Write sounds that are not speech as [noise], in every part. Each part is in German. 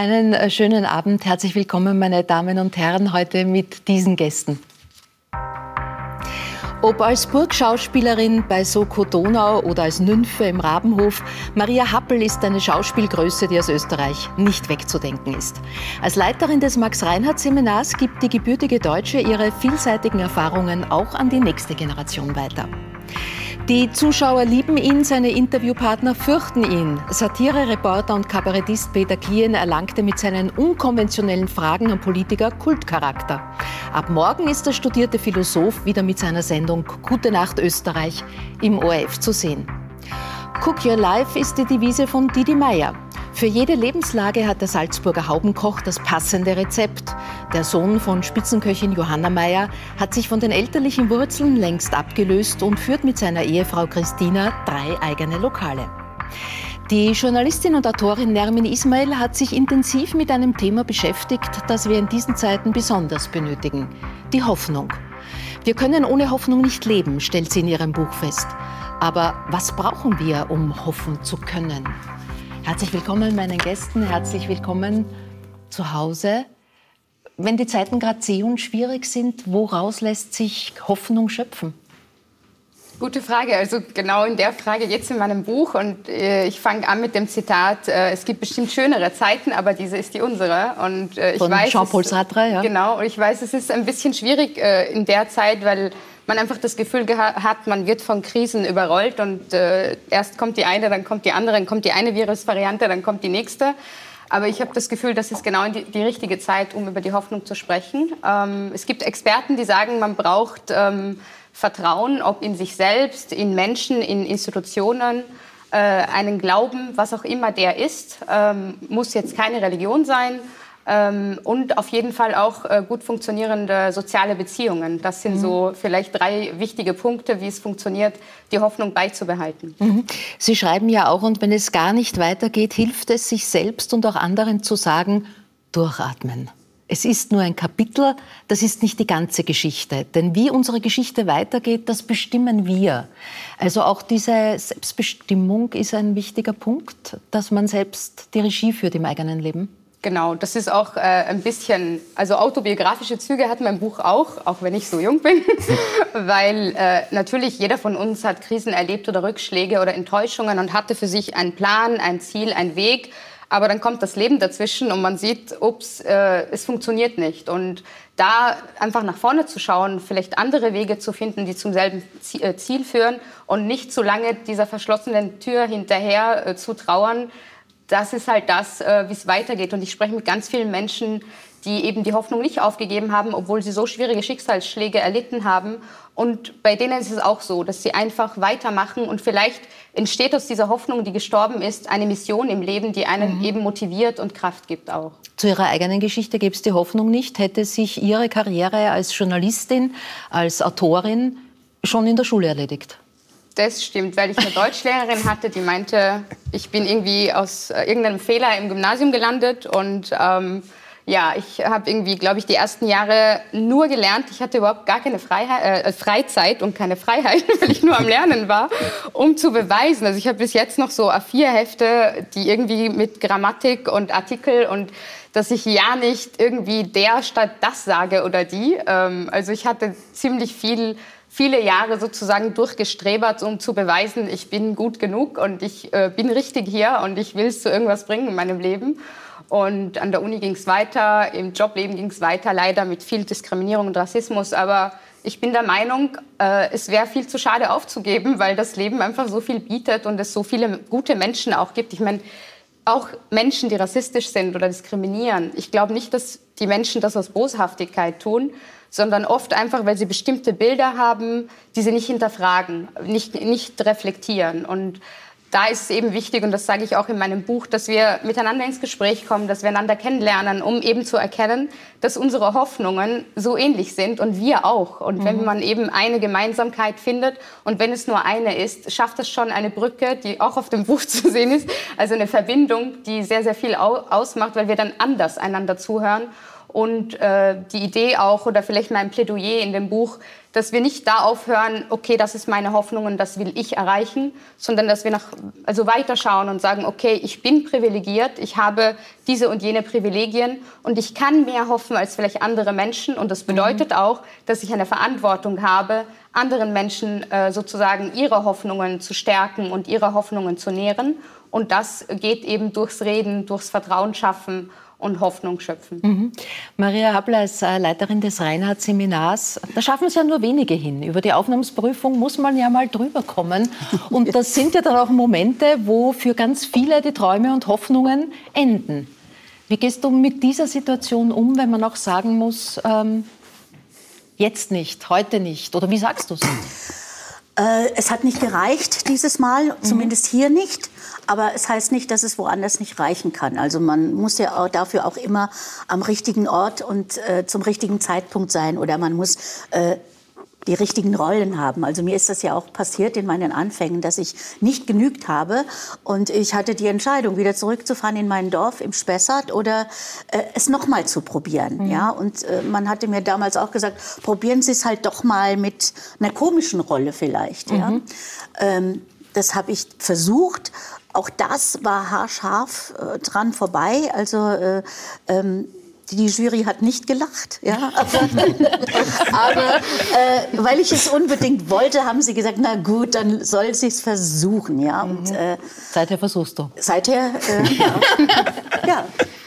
Einen äh, schönen Abend. Herzlich willkommen, meine Damen und Herren, heute mit diesen Gästen. Ob als Burgschauspielerin bei Soko Donau oder als Nymphe im Rabenhof, Maria Happel ist eine Schauspielgröße, die aus Österreich nicht wegzudenken ist. Als Leiterin des Max-Reinhardt-Seminars gibt die gebürtige Deutsche ihre vielseitigen Erfahrungen auch an die nächste Generation weiter. Die Zuschauer lieben ihn, seine Interviewpartner fürchten ihn. Satire-Reporter und Kabarettist Peter Klien erlangte mit seinen unkonventionellen Fragen an Politiker Kultcharakter. Ab morgen ist der studierte Philosoph wieder mit seiner Sendung Gute Nacht Österreich im ORF zu sehen. Cook Your Life ist die Devise von Didi Meyer. Für jede Lebenslage hat der Salzburger Haubenkoch das passende Rezept. Der Sohn von Spitzenköchin Johanna Meyer hat sich von den elterlichen Wurzeln längst abgelöst und führt mit seiner Ehefrau Christina drei eigene Lokale. Die Journalistin und Autorin Nermin Ismail hat sich intensiv mit einem Thema beschäftigt, das wir in diesen Zeiten besonders benötigen. Die Hoffnung. Wir können ohne Hoffnung nicht leben, stellt sie in ihrem Buch fest. Aber was brauchen wir, um hoffen zu können? Herzlich willkommen meinen Gästen, herzlich willkommen zu Hause. Wenn die Zeiten gerade zäh und schwierig sind, woraus lässt sich Hoffnung schöpfen? Gute Frage. Also genau in der Frage jetzt in meinem Buch. Und äh, ich fange an mit dem Zitat, äh, es gibt bestimmt schönere Zeiten, aber diese ist die unsere. Und äh, ich Von Jean-Paul Sartre, ja. Genau. Und ich weiß, es ist ein bisschen schwierig äh, in der Zeit, weil man einfach das Gefühl hat, man wird von Krisen überrollt und äh, erst kommt die eine, dann kommt die andere, dann kommt die eine Virusvariante, dann kommt die nächste. Aber ich habe das Gefühl, das ist genau die, die, richtige Zeit, um über die Hoffnung zu sprechen. Ähm, es gibt Experten, die sagen, man braucht ähm, Vertrauen, ob in sich selbst, in Menschen, in Institutionen, äh, einen Glauben, was auch immer der ist. Ähm, muss jetzt keine Religion sein ähm, und auf jeden Fall auch äh, gut funktionierende soziale Beziehungen. Das sind mhm. so vielleicht drei wichtige Punkte, wie es funktioniert, die Hoffnung beizubehalten. Mhm. Sie schreiben ja auch, und wenn es gar nicht weitergeht, hilft es, sich selbst und auch anderen zu sagen, durchatmen. Es ist nur ein Kapitel, das ist nicht die ganze Geschichte. Denn wie unsere Geschichte weitergeht, das bestimmen wir. Also auch diese Selbstbestimmung ist ein wichtiger Punkt, dass man selbst die Regie führt im eigenen Leben. Genau, das ist auch äh, ein bisschen, also autobiografische Züge hat mein Buch auch, auch wenn ich so jung bin, [laughs] weil äh, natürlich jeder von uns hat Krisen erlebt oder Rückschläge oder Enttäuschungen und hatte für sich einen Plan, ein Ziel, einen Weg. Aber dann kommt das Leben dazwischen und man sieht, ups, äh, es funktioniert nicht. Und da einfach nach vorne zu schauen, vielleicht andere Wege zu finden, die zum selben äh, Ziel führen und nicht zu lange dieser verschlossenen Tür hinterher äh, zu trauern, das ist halt das, äh, wie es weitergeht. Und ich spreche mit ganz vielen Menschen, die eben die Hoffnung nicht aufgegeben haben, obwohl sie so schwierige Schicksalsschläge erlitten haben. Und bei denen ist es auch so, dass sie einfach weitermachen und vielleicht entsteht aus dieser Hoffnung, die gestorben ist, eine Mission im Leben, die einen mhm. eben motiviert und Kraft gibt auch. Zu Ihrer eigenen Geschichte gäbe es die Hoffnung nicht. Hätte sich Ihre Karriere als Journalistin, als Autorin schon in der Schule erledigt? Das stimmt, weil ich eine Deutschlehrerin hatte, die meinte, ich bin irgendwie aus äh, irgendeinem Fehler im Gymnasium gelandet und ähm, ja, ich habe irgendwie, glaube ich, die ersten Jahre nur gelernt. Ich hatte überhaupt gar keine Freiheit, äh, Freizeit und keine Freiheit, [laughs] weil ich nur am Lernen war, um zu beweisen. Also ich habe bis jetzt noch so A4-Hefte, die irgendwie mit Grammatik und Artikel und dass ich ja nicht irgendwie der statt das sage oder die. Ähm, also ich hatte ziemlich viel viele Jahre sozusagen durchgestrebert, um zu beweisen, ich bin gut genug und ich äh, bin richtig hier und ich will es zu irgendwas bringen in meinem Leben. Und an der Uni ging es weiter, im Jobleben ging es weiter, leider mit viel Diskriminierung und Rassismus. Aber ich bin der Meinung, äh, es wäre viel zu schade aufzugeben, weil das Leben einfach so viel bietet und es so viele gute Menschen auch gibt. Ich meine, auch Menschen, die rassistisch sind oder diskriminieren. Ich glaube nicht, dass die Menschen das aus Boshaftigkeit tun, sondern oft einfach, weil sie bestimmte Bilder haben, die sie nicht hinterfragen, nicht, nicht reflektieren. Und da ist es eben wichtig, und das sage ich auch in meinem Buch, dass wir miteinander ins Gespräch kommen, dass wir einander kennenlernen, um eben zu erkennen, dass unsere Hoffnungen so ähnlich sind und wir auch. Und mhm. wenn man eben eine Gemeinsamkeit findet und wenn es nur eine ist, schafft das schon eine Brücke, die auch auf dem Buch [laughs] zu sehen ist, also eine Verbindung, die sehr, sehr viel ausmacht, weil wir dann anders einander zuhören Und äh, die Idee auch, oder vielleicht mein Plädoyer in dem Buch, dass wir nicht da aufhören, okay, das ist meine Hoffnung und das will ich erreichen, sondern dass wir nach, also weiterschauen und sagen, okay, ich bin privilegiert, ich habe diese und jene Privilegien und ich kann mehr hoffen als vielleicht andere Menschen. Und das bedeutet mhm. auch, dass ich eine Verantwortung habe, anderen Menschen äh, sozusagen ihre Hoffnungen zu stärken und ihre Hoffnungen zu nähren. Und das geht eben durchs Reden, durchs Vertrauen schaffen und Hoffnung schöpfen. Mhm. Maria Habler als äh, Leiterin des Reinhardt-Seminars, da schaffen es ja nur wenige hin. Über die Aufnahmsprüfung muss man ja mal drüber kommen. [laughs] Und das sind ja dann auch Momente, wo für ganz viele die Träume und Hoffnungen enden. Wie gehst du mit dieser Situation um, wenn man auch sagen muss, ähm, jetzt nicht, heute nicht? Oder wie sagst du es? [laughs] Äh, es hat nicht gereicht dieses Mal, mhm. zumindest hier nicht. Aber es heißt nicht, dass es woanders nicht reichen kann. Also man muss ja auch dafür auch immer am richtigen Ort und äh, zum richtigen Zeitpunkt sein. Oder man muss äh, die richtigen Rollen haben. Also mir ist das ja auch passiert in meinen Anfängen, dass ich nicht genügt habe und ich hatte die Entscheidung, wieder zurückzufahren in mein Dorf im Spessart oder äh, es nochmal zu probieren. Mhm. Ja, und äh, man hatte mir damals auch gesagt, probieren Sie es halt doch mal mit einer komischen Rolle vielleicht. Mhm. Ja, ähm, das habe ich versucht. Auch das war haarscharf äh, dran vorbei. Also äh, ähm, die Jury hat nicht gelacht, ja. [laughs] Aber, äh, weil ich es unbedingt wollte, haben sie gesagt, na gut, dann soll sie es versuchen, ja. Und, mhm. äh, seither versuchst du. Seither, äh, ja. [laughs] ja.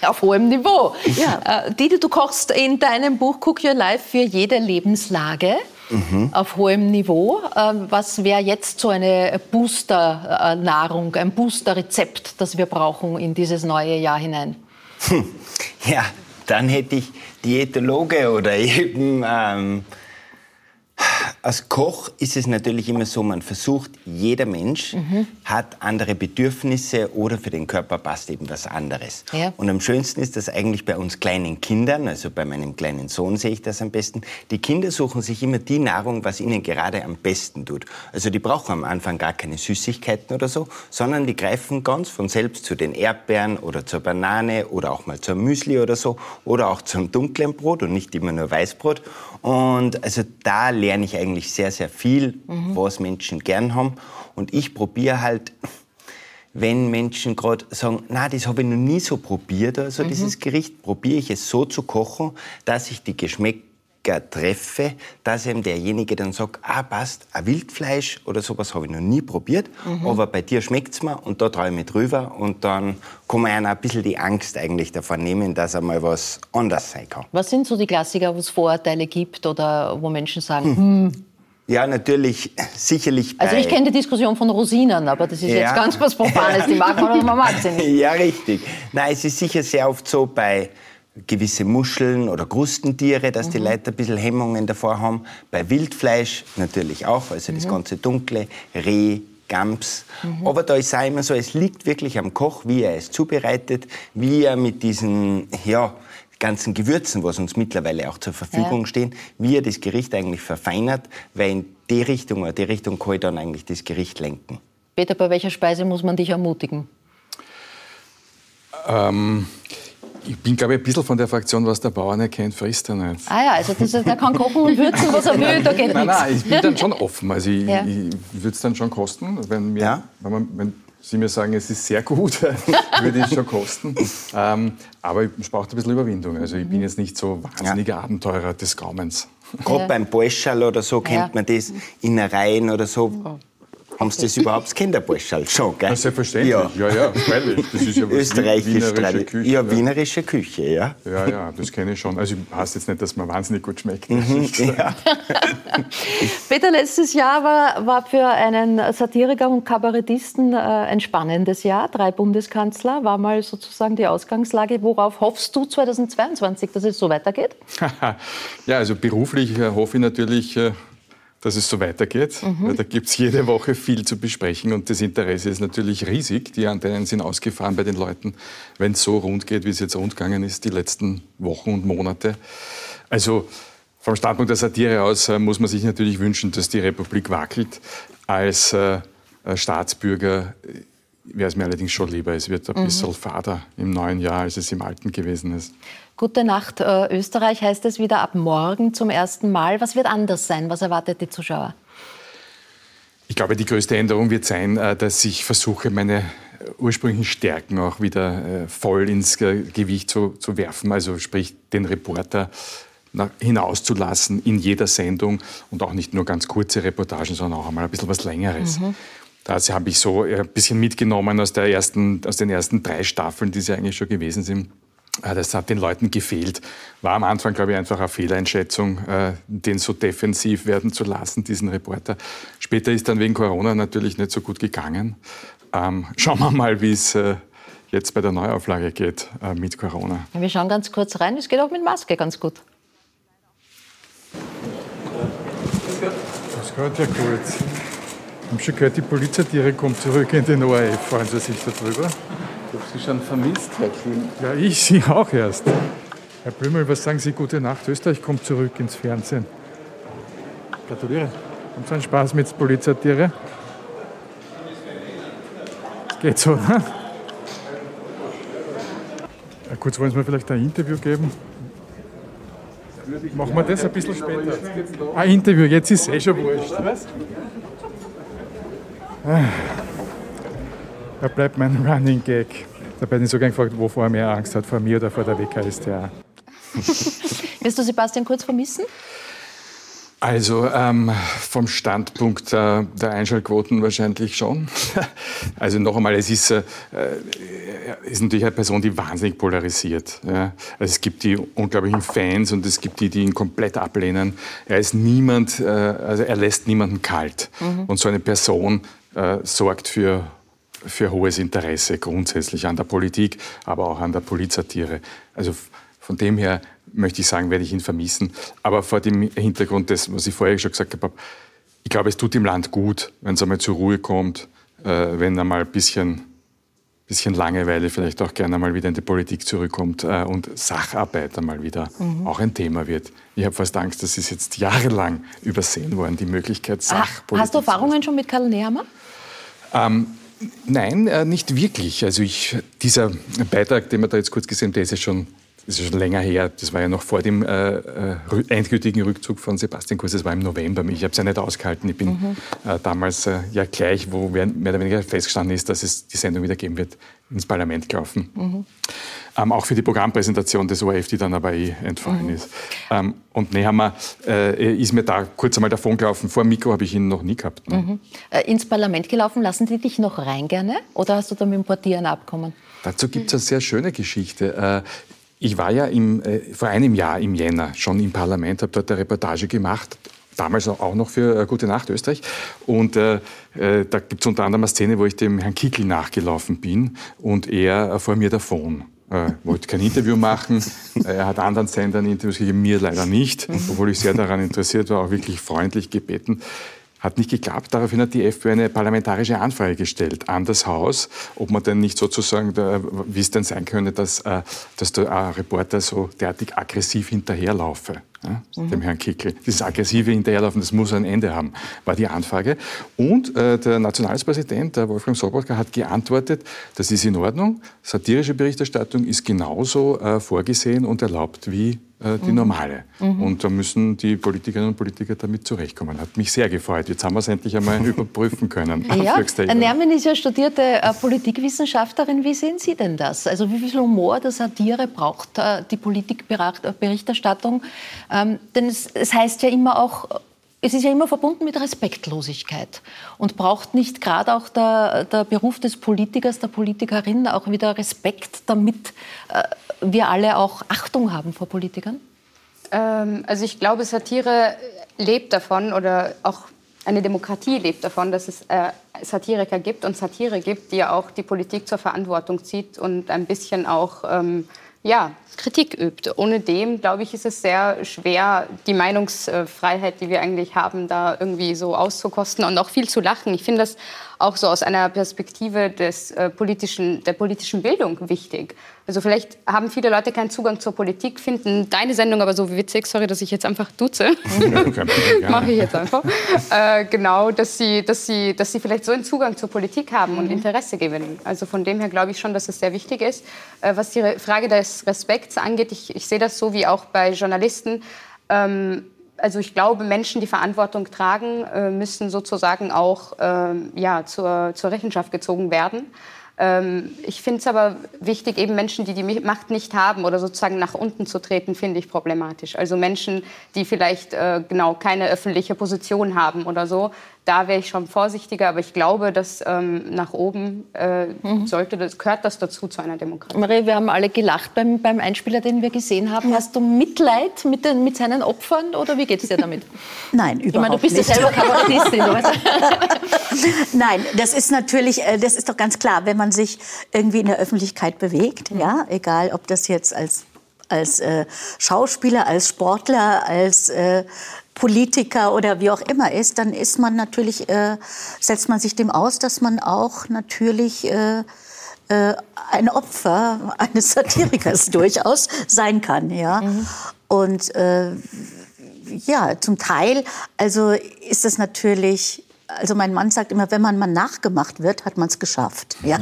Auf hohem Niveau. Ja. Äh, Didi, du kochst in deinem Buch Cook Your Life für jede Lebenslage. Mhm. auf hohem Niveau. Ähm, was wäre jetzt so eine Booster-Nahrung, ein Booster-Rezept, das wir brauchen in dieses neue Jahr hinein? Hm. Ja, dann hätte ich Diätologe oder [laughs] eben ähm, als Koch ist es natürlich immer so, man versucht, jeder Mensch mhm. hat andere Bedürfnisse oder für den Körper passt eben was anderes. Ja. Und am schönsten ist das eigentlich bei uns kleinen Kindern, also bei meinem kleinen Sohn sehe ich das am besten. Die Kinder suchen sich immer die Nahrung, was ihnen gerade am besten tut. Also die brauchen am Anfang gar keine Süßigkeiten oder so, sondern die greifen ganz von selbst zu den Erdbeeren oder zur Banane oder auch mal zum Müsli oder so oder auch zum dunklen Brot und nicht immer nur Weißbrot. Und also da lerne ich eigentlich sehr, sehr viel, mhm. was Menschen gern haben. Und ich probiere halt, wenn Menschen gerade sagen, na, das habe ich noch nie so probiert, also mhm. dieses Gericht, probiere ich es so zu kochen, dass ich die Geschmäcker treffe, dass eben derjenige dann sagt, ah, passt, ein Wildfleisch oder sowas habe ich noch nie probiert, mhm. aber bei dir schmeckt es mir und da traue ich mich drüber und dann kann man einer ein bisschen die Angst eigentlich davon nehmen, dass einmal was anders sein kann. Was sind so die Klassiker, wo es Vorurteile gibt oder wo Menschen sagen, hm, hm ja, natürlich, sicherlich. also ich kenne die Diskussion von Rosinen, aber das ist ja. jetzt ganz was Profanes. Die mag man oder man mag sie nicht. Ja, richtig. Nein, es ist sicher sehr oft so bei gewisse Muscheln oder Krustentiere, dass mhm. die Leute ein bisschen Hemmungen davor haben. Bei Wildfleisch natürlich auch, also mhm. das ganze Dunkle, Reh, Gams. Mhm. Aber da ist es auch immer so, es liegt wirklich am Koch, wie er es zubereitet, wie er mit diesen, ja, ganzen Gewürzen, was uns mittlerweile auch zur Verfügung ja. stehen, wie er das Gericht eigentlich verfeinert, weil in die Richtung oder die Richtung kann ich dann eigentlich das Gericht lenken. Peter, bei welcher Speise muss man dich ermutigen? Ähm, ich bin, glaube ich, ein bisschen von der Fraktion, was der Bauer nicht kennt, frisst er nicht. Ah ja, also das, der kann kochen und würzen, was er will, da geht Nein, nein, ich bin dann schon offen. Also ich, ja. ich würde es dann schon kosten, wenn, mir, ja? wenn, man, wenn Sie mir sagen, es ist sehr gut, [laughs] würde es schon kosten. Ähm, aber es braucht ein bisschen Überwindung. Also ich bin jetzt nicht so wahnsinniger ja. Abenteurer des Gaumens. Gerade ja. beim Borschal oder so kennt man das, Innereien oder so. Haben Sie das überhaupt Kinderburschal schon, gell? Ja, selbstverständlich, ja, ja, ja freilich. Das ist ja Österreichische wienerische Küche. Ja, wienerische Küche, ja. Ja, ja, das kenne ich schon. Also heißt jetzt nicht, dass man wahnsinnig gut schmeckt. Mhm, ja. [laughs] Peter, letztes Jahr war, war für einen Satiriker und Kabarettisten äh, ein spannendes Jahr. Drei Bundeskanzler war mal sozusagen die Ausgangslage. Worauf hoffst du 2022, dass es so weitergeht? [laughs] ja, also beruflich äh, hoffe ich natürlich äh, dass es so weitergeht. Mhm. Da gibt es jede Woche viel zu besprechen und das Interesse ist natürlich riesig. Die Antennen sind ausgefahren bei den Leuten, wenn es so rund geht, wie es jetzt rund gegangen ist, die letzten Wochen und Monate. Also vom Standpunkt der Satire aus äh, muss man sich natürlich wünschen, dass die Republik wackelt. Als äh, Staatsbürger wäre es mir allerdings schon lieber, es wird ein mhm. bisschen fader im neuen Jahr, als es im alten gewesen ist. Gute Nacht, äh, Österreich heißt es wieder ab morgen zum ersten Mal. Was wird anders sein? Was erwartet die Zuschauer? Ich glaube, die größte Änderung wird sein, äh, dass ich versuche, meine ursprünglichen Stärken auch wieder äh, voll ins Gewicht zu, zu werfen. Also sprich, den Reporter hinauszulassen in jeder Sendung und auch nicht nur ganz kurze Reportagen, sondern auch einmal ein bisschen was Längeres. Mhm. Das habe ich so ein bisschen mitgenommen aus, der ersten, aus den ersten drei Staffeln, die sie eigentlich schon gewesen sind. Äh, das hat den Leuten gefehlt. War am Anfang, glaube ich, einfach eine Fehleinschätzung, äh, den so defensiv werden zu lassen, diesen Reporter. Später ist dann wegen Corona natürlich nicht so gut gegangen. Ähm, schauen wir mal, wie es äh, jetzt bei der Neuauflage geht äh, mit Corona. Wir schauen ganz kurz rein. Es geht auch mit Maske ganz gut. Das geht ja gut. Ich habe schon gehört, die Polizeitiere kommt zurück in den ORF. Freuen Sie sich darüber? Ich habe Sie schon vermisst, Herr Kühn. Ja, ich Sie auch erst. Herr Blümel, was sagen Sie? Gute Nacht. Österreich kommt zurück ins Fernsehen. Gratuliere. Haben Sie einen Spaß mit Polizeitiere? Geht so, ne? Ja, kurz wollen Sie mir vielleicht ein Interview geben? Machen wir das ein bisschen später. Ein Interview, jetzt ist es eh schon wurscht. Was? Da bleibt mein Running Gag. Da bin ich sogar gefragt, wovor er mehr Angst hat, vor mir oder vor der WKStA. [laughs] Wirst du Sebastian Kurz vermissen? Also ähm, vom Standpunkt äh, der Einschaltquoten wahrscheinlich schon. [laughs] also noch einmal, es ist, äh, ist natürlich eine Person, die wahnsinnig polarisiert. Ja. Also es gibt die unglaublichen Fans und es gibt die, die ihn komplett ablehnen. Er ist niemand, äh, also er lässt niemanden kalt. Mhm. Und so eine Person äh, sorgt für für hohes Interesse grundsätzlich an der Politik, aber auch an der Polizatire. Also von dem her möchte ich sagen, werde ich ihn vermissen. Aber vor dem Hintergrund des, was ich vorher schon gesagt habe, ich glaube, es tut dem Land gut, wenn es einmal zur Ruhe kommt, äh, wenn einmal ein bisschen, bisschen Langeweile vielleicht auch gerne mal wieder in die Politik zurückkommt äh, und Sacharbeit einmal wieder mhm. auch ein Thema wird. Ich habe fast Angst, das ist jetzt jahrelang übersehen worden, die Möglichkeit Sachpolitik. Hast du Erfahrungen schon mit Karl Nehammer? Ähm, Nein, äh, nicht wirklich. Also ich, dieser Beitrag, den wir da jetzt kurz gesehen haben, der ist ja schon das ist schon länger her, das war ja noch vor dem äh, äh endgültigen Rückzug von Sebastian Kurz, das war im November. Ich habe es ja nicht ausgehalten. Ich bin mhm. äh, damals äh, ja gleich, wo mehr oder weniger festgestanden ist, dass es die Sendung wieder geben wird, ins Parlament gelaufen. Mhm. Ähm, auch für die Programmpräsentation des ORF, die dann aber eh entfallen mhm. ist. Ähm, und Nehammer äh, ist mir da kurz einmal davon gelaufen. Vor dem Mikro habe ich ihn noch nie gehabt. Ne? Mhm. Äh, ins Parlament gelaufen, lassen die dich noch rein gerne? Oder hast du da mit dem Portier ein Abkommen? Dazu gibt es eine sehr schöne Geschichte. Ich war ja im, äh, vor einem Jahr im Jänner schon im Parlament, habe dort eine Reportage gemacht, damals auch noch für äh, Gute Nacht Österreich. Und äh, äh, da gibt es unter anderem eine Szene, wo ich dem Herrn Kickel nachgelaufen bin und er äh, vor mir davon. Äh, wollte kein Interview machen. er hat anderen Sendern Interviews gegeben, mir leider nicht, obwohl ich sehr daran interessiert war, auch wirklich freundlich gebeten. Hat nicht geklappt. Daraufhin hat die FPÖ eine parlamentarische Anfrage gestellt an das Haus, ob man denn nicht sozusagen, wie es denn sein könne, dass, äh, dass der Reporter so derartig aggressiv hinterherlaufe. Ja, mhm. dem Herrn Kickel. Dieses aggressive Hinterherlaufen, das muss ein Ende haben, war die Anfrage. Und äh, der Nationalratspräsident, der Wolfgang Sobotka, hat geantwortet, das ist in Ordnung, satirische Berichterstattung ist genauso äh, vorgesehen und erlaubt wie äh, die mhm. normale. Mhm. Und da müssen die Politikerinnen und Politiker damit zurechtkommen. Hat mich sehr gefreut. Jetzt haben wir es endlich einmal [laughs] überprüfen können. Ja, Nermin ist ja studierte äh, Politikwissenschaftlerin. Wie sehen Sie denn das? Also wie viel Humor der Satire braucht äh, die Politikberichterstattung? Ähm, denn es, es heißt ja immer auch, es ist ja immer verbunden mit Respektlosigkeit und braucht nicht gerade auch der, der, Beruf des Politikers, der Politikerin auch wieder Respekt, damit äh, wir alle auch Achtung haben vor Politikern? Ähm, also ich glaube, Satire lebt davon oder auch eine Demokratie lebt davon, dass es äh, Satiriker gibt und Satire gibt, die auch die Politik zur Verantwortung zieht und ein bisschen auch ähm, ja, Kritik übt. Ohne dem, glaube ich, ist es sehr schwer, die Meinungsfreiheit, die wir eigentlich haben, da irgendwie so auszukosten und auch viel zu lachen. Ich finde das auch so aus einer Perspektive des, äh, politischen, der politischen Bildung wichtig. Also vielleicht haben viele Leute keinen Zugang zur Politik, finden deine Sendung aber so witzig, sorry, dass ich jetzt einfach duze, ja, [laughs] mache ich jetzt einfach, äh, genau, dass sie, dass, sie, dass sie vielleicht so einen Zugang zur Politik haben und mhm. Interesse gewinnen. Also von dem her glaube ich schon, dass es sehr wichtig ist. Äh, was die Frage des Respekts angeht, ich, ich sehe das so wie auch bei Journalisten, ähm, also ich glaube, Menschen, die Verantwortung tragen, äh, müssen sozusagen auch äh, ja, zur, zur Rechenschaft gezogen werden. Ähm, ich finde es aber wichtig, eben Menschen, die die Macht nicht haben oder sozusagen nach unten zu treten, finde ich problematisch. Also Menschen, die vielleicht äh, genau keine öffentliche Position haben oder so, da wäre ich schon vorsichtiger, aber ich glaube, dass ähm, nach oben äh, mhm. sollte das, gehört das dazu zu einer Demokratie. Marie, wir haben alle gelacht beim, beim Einspieler, den wir gesehen haben. Hast du Mitleid mit, den, mit seinen Opfern oder wie geht es dir damit? [laughs] Nein, überhaupt nicht. Ich meine, du bist nicht. [laughs] ja selber [laughs] Kabarettistin. Nein, das ist natürlich, äh, das ist doch ganz klar, wenn man sich irgendwie in der Öffentlichkeit bewegt, mhm. ja, egal ob das jetzt als als äh, Schauspieler, als Sportler, als äh, Politiker oder wie auch immer ist, dann ist man natürlich, äh, setzt man sich dem aus, dass man auch natürlich äh, äh, ein Opfer eines Satirikers [laughs] durchaus sein kann. Ja? Mhm. Und äh, ja, zum Teil also ist es natürlich also mein Mann sagt immer, wenn man mal nachgemacht wird, hat man es geschafft. Ja?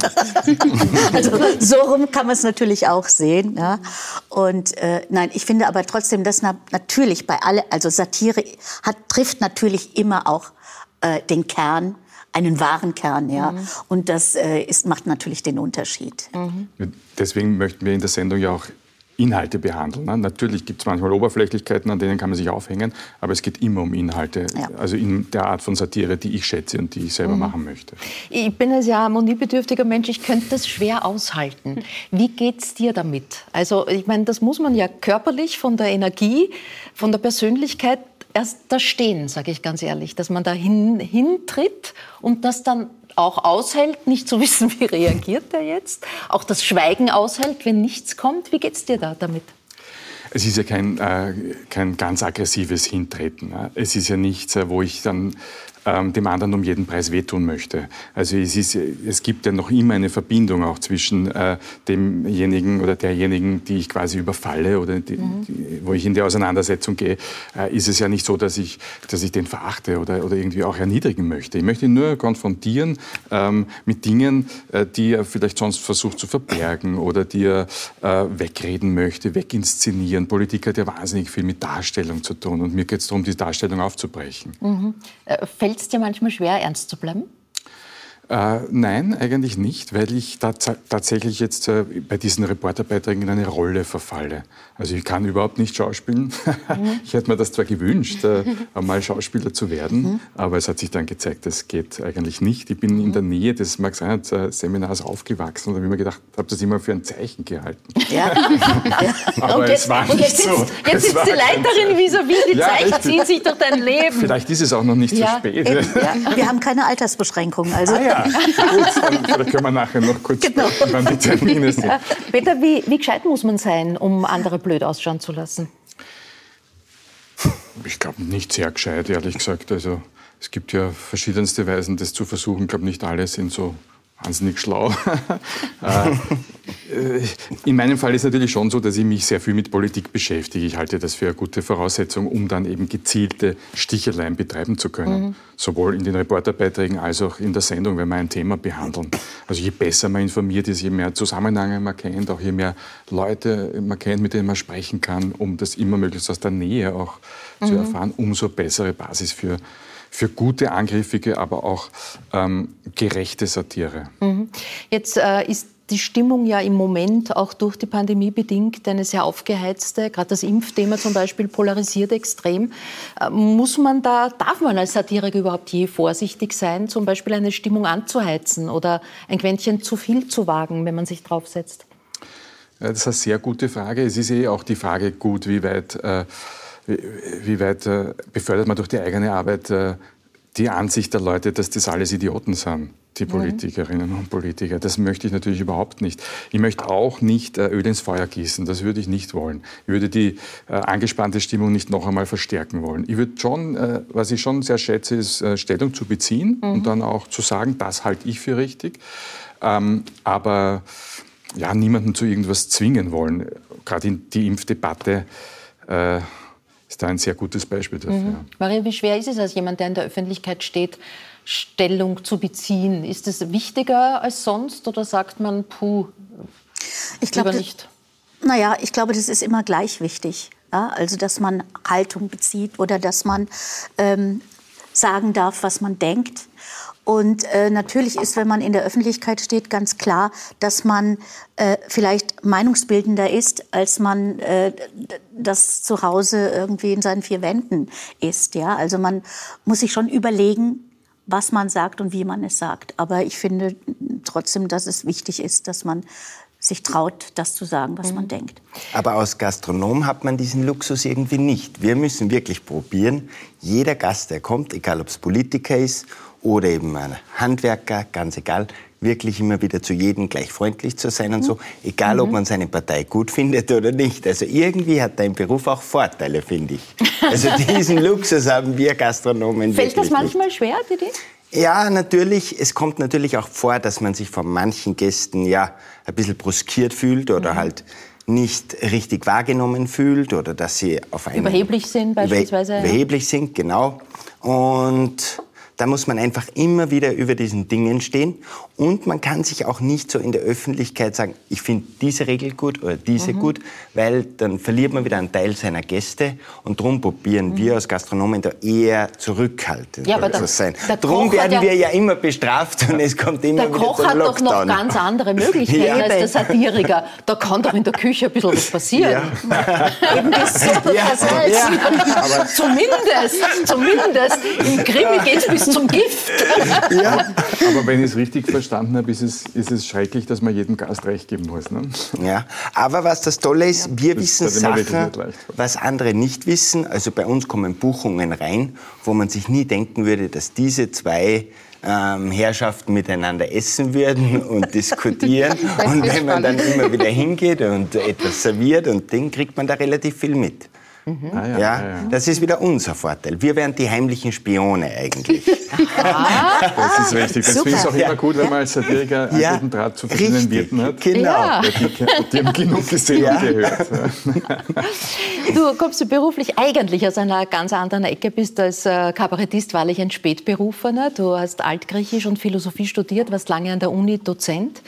[laughs] also so rum kann man es natürlich auch sehen. Ja? Und äh, nein, ich finde aber trotzdem, dass na natürlich bei alle, also Satire hat, trifft natürlich immer auch äh, den Kern einen wahren Kern, ja. Mhm. Und das äh, ist, macht natürlich den Unterschied. Mhm. Deswegen möchten wir in der Sendung ja auch Inhalte behandeln. Ne? Natürlich gibt es manchmal Oberflächlichkeiten, an denen kann man sich aufhängen, aber es geht immer um Inhalte, ja. also in der Art von Satire, die ich schätze und die ich selber mhm. machen möchte. Ich bin ein sehr harmoniebedürftiger Mensch, ich könnte das schwer aushalten. Wie geht es dir damit? Also ich meine, das muss man ja körperlich von der Energie, von der Persönlichkeit erst da stehen, sage ich ganz ehrlich, dass man da hin, hintritt und das dann auch aushält, nicht zu wissen, wie reagiert er jetzt, auch das Schweigen aushält, wenn nichts kommt. Wie geht es dir da damit? Es ist ja kein, äh, kein ganz aggressives Hintreten. Es ist ja nichts, äh, wo ich dann ähm, dem anderen um jeden Preis wehtun möchte. Also es, ist, es gibt ja noch immer eine Verbindung auch zwischen äh, demjenigen oder derjenigen, die ich quasi überfalle oder die, mhm. die, wo ich in die Auseinandersetzung gehe, äh, ist es ja nicht so, dass ich, dass ich den verachte oder, oder irgendwie auch erniedrigen möchte. Ich möchte ihn nur konfrontieren ähm, mit Dingen, äh, die er vielleicht sonst versucht zu verbergen oder die er äh, wegreden möchte, weginszenieren. Politik hat ja wahnsinnig viel mit Darstellung zu tun und mir geht es darum, die Darstellung aufzubrechen. Mhm. Fällt es dir manchmal schwer, ernst zu bleiben? Äh, nein, eigentlich nicht, weil ich tatsächlich jetzt äh, bei diesen Reporterbeiträgen in eine Rolle verfalle. Also ich kann überhaupt nicht schauspielen. Mhm. [laughs] ich hätte mir das zwar gewünscht, äh, [laughs] einmal Schauspieler zu werden, mhm. aber es hat sich dann gezeigt, das geht eigentlich nicht. Ich bin mhm. in der Nähe des Max Reinhardt äh, Seminars aufgewachsen und habe mir gedacht, habe das immer für ein Zeichen gehalten. Ja. [laughs] aber und jetzt, es war nicht jetzt sitzt, so. Jetzt sitzt die Leiterin vis-à-vis, die ja, Zeichen ziehen sich durch dein Leben. Vielleicht ist es auch noch nicht ja. zu spät. Ja. Wir haben keine Altersbeschränkung. Also. Ah, ja. Gut, dann vielleicht können wir nachher noch kurz genau. die Termine sind. Peter, wie, wie gescheit muss man sein, um andere blöd ausschauen zu lassen? Ich glaube nicht sehr gescheit, ehrlich gesagt. Also es gibt ja verschiedenste Weisen, das zu versuchen. Ich glaube, nicht alle sind so wahnsinnig schlau. [laughs] Äh, äh, in meinem Fall ist es natürlich schon so, dass ich mich sehr viel mit Politik beschäftige. Ich halte das für eine gute Voraussetzung, um dann eben gezielte Sticheleien betreiben zu können. Mhm. Sowohl in den Reporterbeiträgen als auch in der Sendung, wenn wir ein Thema behandeln. Also je besser man informiert ist, je mehr Zusammenhänge man kennt, auch je mehr Leute man kennt, mit denen man sprechen kann, um das immer möglichst aus der Nähe auch mhm. zu erfahren, umso bessere Basis für für gute, angriffige, aber auch ähm, gerechte Satire. Mhm. Jetzt äh, ist die Stimmung ja im Moment auch durch die Pandemie bedingt eine sehr aufgeheizte. Gerade das Impfthema zum Beispiel polarisiert extrem. Äh, muss man da, darf man als Satiriker überhaupt je vorsichtig sein, zum Beispiel eine Stimmung anzuheizen oder ein Quäntchen zu viel zu wagen, wenn man sich draufsetzt? Das ist eine sehr gute Frage. Es ist eh auch die Frage gut, wie weit äh, wie, wie weit äh, befördert man durch die eigene Arbeit äh, die Ansicht der Leute, dass das alles Idioten sind, die Politikerinnen und Politiker. Das möchte ich natürlich überhaupt nicht. Ich möchte auch nicht äh, Öl ins Feuer gießen. Das würde ich nicht wollen. Ich würde die äh, angespannte Stimmung nicht noch einmal verstärken wollen. Ich würde schon, äh, was ich schon sehr schätze, ist äh, Stellung zu beziehen mhm. und dann auch zu sagen, das halte ich für richtig. Ähm, aber ja, niemanden zu irgendwas zwingen wollen. Gerade in die Impfdebatte äh, ist da ein sehr gutes Beispiel dafür. Mhm. Maria, wie schwer ist es als jemand, der in der Öffentlichkeit steht, Stellung zu beziehen? Ist es wichtiger als sonst oder sagt man, puh, ich glaube nicht? Naja, ich glaube, das ist immer gleich wichtig. Ja? Also, dass man Haltung bezieht oder dass man ähm, sagen darf, was man denkt. Und äh, natürlich ist, wenn man in der Öffentlichkeit steht, ganz klar, dass man äh, vielleicht meinungsbildender ist, als man äh, das zu Hause irgendwie in seinen vier Wänden ist. Ja? Also man muss sich schon überlegen, was man sagt und wie man es sagt. Aber ich finde trotzdem, dass es wichtig ist, dass man sich traut, das zu sagen, was mhm. man denkt. Aber als Gastronom hat man diesen Luxus irgendwie nicht. Wir müssen wirklich probieren, jeder Gast, der kommt, egal ob es Politiker ist oder eben ein Handwerker, ganz egal, wirklich immer wieder zu jedem gleich freundlich zu sein und so, egal ob mhm. man seine Partei gut [laughs] findet oder nicht. Also irgendwie hat dein Beruf auch Vorteile, finde ich. Also [laughs] diesen Luxus haben wir Gastronomen Fällt das manchmal nicht. schwer, Didi? Ja, natürlich. Es kommt natürlich auch vor, dass man sich von manchen Gästen ja ein bisschen bruskiert fühlt oder mhm. halt nicht richtig wahrgenommen fühlt oder dass sie auf einen überheblich sind beispielsweise. Überheblich sind, genau. Und da muss man einfach immer wieder über diesen Dingen stehen. Und man kann sich auch nicht so in der Öffentlichkeit sagen, ich finde diese Regel gut oder diese mhm. gut, weil dann verliert man wieder einen Teil seiner Gäste. Und darum probieren mhm. wir als Gastronomen da eher zurückhaltend ja, zu sein. Darum werden ja, wir ja immer bestraft und es kommt immer der wieder Koch hat doch noch ganz andere Möglichkeiten ja. als der Satiriker. Da kann doch in der Küche ein bisschen was passieren. [laughs] Eben das ja. ja. [laughs] Zumindest, zumindest. Im Krimi geht es bis zum [laughs] Gift. Ja. Aber wenn ich es richtig verstanden habe, ist es, ist es schrecklich, dass man jedem Gast recht geben muss. Ne? Ja, aber was das Tolle ist, wir das wissen Sachen, was andere nicht wissen. Also bei uns kommen Buchungen rein, wo man sich nie denken würde, dass diese zwei ähm, Herrschaften miteinander essen würden und [laughs] diskutieren. und wenn man dann immer wieder hingeht und etwas serviert und Ding, kriegt man da relativ viel mit. Mhm. Ah, ja, ja, ja, Das ist wieder unser Vorteil. Wir wären die heimlichen Spione eigentlich. [laughs] das ist richtig. Das finde ich auch immer gut, wenn man als Satiriker einen guten Draht zu verschiedenen Wirten hat. Genau. Die, die, haben genug gesehen und gehört. Du kommst du beruflich eigentlich aus einer ganz anderen Ecke, bist als äh, Kabarettist wahrlich ein Spätberufener. Du hast Altgriechisch und Philosophie studiert, warst lange an der Uni Dozent.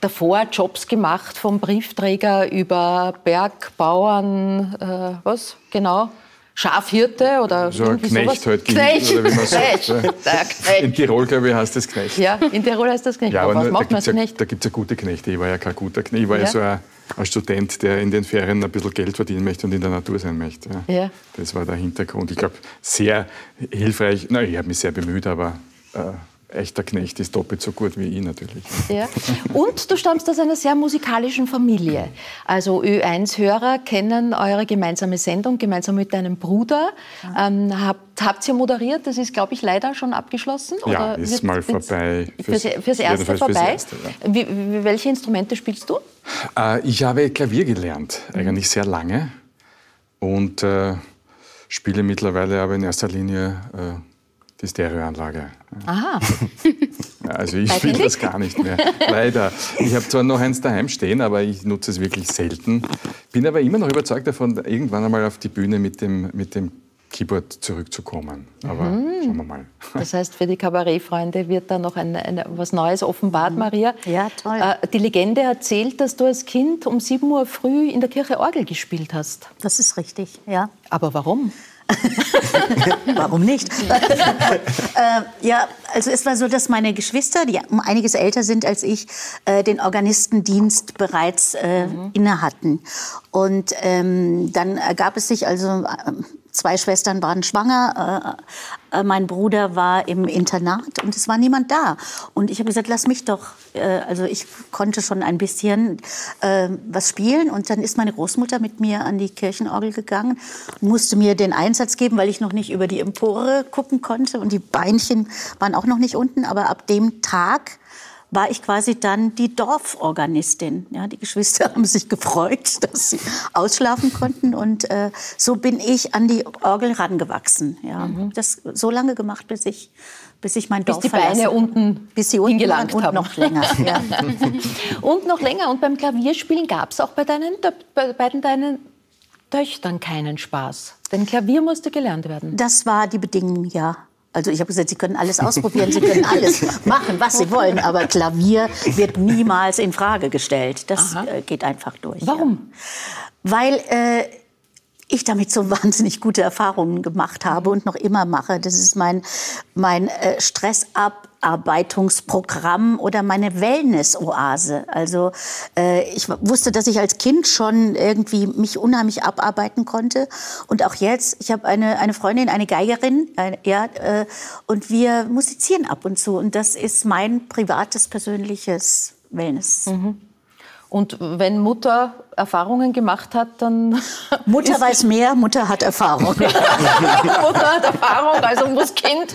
Davor Jobs gemacht, vom Briefträger über Bergbauern, äh, was? genau? Schafhirte oder so ein Knecht sowas? halt Knecht. Oder wie man sagt. [laughs] Knecht. In Tirol, glaube ich, heißt das Knecht. Ja, in Tirol heißt das Knecht. Ja, aber, was macht man als Knecht? Da gibt es ja gute Knechte. Ich war ja kein guter Knecht. Ich war ja, ja so ein, ein, Student, der in den Ferien ein bisschen Geld verdienen möchte und in der Natur sein möchte. Ja. ja. Das war der Hintergrund. Ich glaube, sehr hilfreich. Na, ich habe mich sehr bemüht, aber... Äh, echter Knecht ist doppelt so gut wie ich natürlich. Ja. Und du stammst aus einer sehr musikalischen Familie. Also Ö1-Hörer kennen eure gemeinsame Sendung gemeinsam mit deinem Bruder. Ähm, habt, habt ihr moderiert? Das ist, glaube ich, leider schon abgeschlossen. Ja, ist wird, mal vorbei. Fürs, fürs, fürs Erste vorbei. Fürs Erste, ja. wie, wie, welche Instrumente spielst du? Äh, ich habe Klavier gelernt, eigentlich sehr lange. Und äh, spiele mittlerweile aber in erster Linie äh, die Stereoanlage. Aha. Also ich spiele das gar nicht mehr, leider. Ich habe zwar noch eins daheim stehen, aber ich nutze es wirklich selten. Bin aber immer noch überzeugt davon, irgendwann einmal auf die Bühne mit dem, mit dem Keyboard zurückzukommen. Aber mhm. schauen wir mal. Das heißt, für die Kabarettfreunde wird da noch ein, ein, was Neues offenbart, mhm. Maria. Ja, toll. Äh, die Legende erzählt, dass du als Kind um 7 Uhr früh in der Kirche Orgel gespielt hast. Das ist richtig, ja. Aber warum? [laughs] Warum nicht? [laughs] äh, ja, also es war so, dass meine Geschwister, die um einiges älter sind als ich, äh, den Organistendienst bereits äh, mhm. inne hatten. Und ähm, dann ergab es sich also äh, zwei Schwestern waren schwanger, äh, äh, mein Bruder war im Internat und es war niemand da. Und ich habe gesagt, lass mich doch. Äh, also ich konnte schon ein bisschen äh, was spielen und dann ist meine Großmutter mit mir an die Kirchenorgel gegangen, musste mir den Einsatz geben, weil ich noch nicht über die Empore gucken konnte und die Beinchen waren auch noch nicht unten. Aber ab dem Tag war ich quasi dann die Dorforganistin. Ja, die Geschwister [laughs] haben sich gefreut, dass sie ausschlafen konnten und äh, so bin ich an die Orgel rangewachsen. Ja, mhm. das so lange gemacht, bis ich bis ich mein Dorf bis die Beine unten bis sie unten gelangt und haben. noch länger. [laughs] Ja. und noch länger. Und beim Klavierspielen gab es auch bei deinen bei beiden deinen Töchtern keinen Spaß. Denn Klavier musste gelernt werden. Das war die Bedingung, ja. Also ich habe gesagt, Sie können alles [laughs] ausprobieren, Sie können alles machen, was Sie wollen, aber Klavier wird niemals in Frage gestellt. Das äh, geht einfach durch. Warum? Ja. Weil äh, ich damit so [laughs] wahnsinnig gute Erfahrungen gemacht habe und noch immer mache. Das ist mein, mein äh, Stressabarbeitungsprogramm oder meine Wellness-Oase. Also äh, ich wusste, dass ich als Kind schon irgendwie mich unheimlich abarbeiten konnte. Und auch jetzt, ich habe eine, eine Freundin, eine Geigerin, äh, ja, äh, und wir musizieren ab und zu. Und das ist mein privates, persönliches Wellness. Mhm. Und wenn Mutter Erfahrungen gemacht hat, dann. [laughs] Mutter weiß mehr, Mutter hat Erfahrung. [laughs] Mutter hat Erfahrung, also muss Kind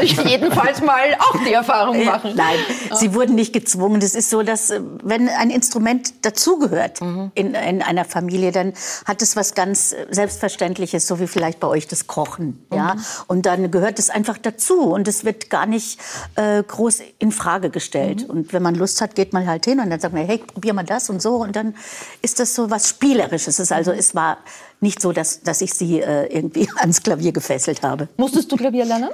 [laughs] jedenfalls mal auch die Erfahrung machen. Nein, sie wurden nicht gezwungen. Das ist so, dass äh, wenn ein Instrument dazugehört mhm. in, in einer Familie, dann hat es was ganz äh, Selbstverständliches, so wie vielleicht bei euch das Kochen. Mhm. Ja? Und dann gehört es einfach dazu und es wird gar nicht äh, groß in Frage gestellt. Mhm. Und wenn man Lust hat, geht man halt hin und dann sagt man, hey, probier mal das und so und dann ist das so was Spielerisches. Es, also, es war nicht so, dass, dass ich sie äh, irgendwie [laughs] ans Klavier gefesselt habe. Musstest du Klavier lernen?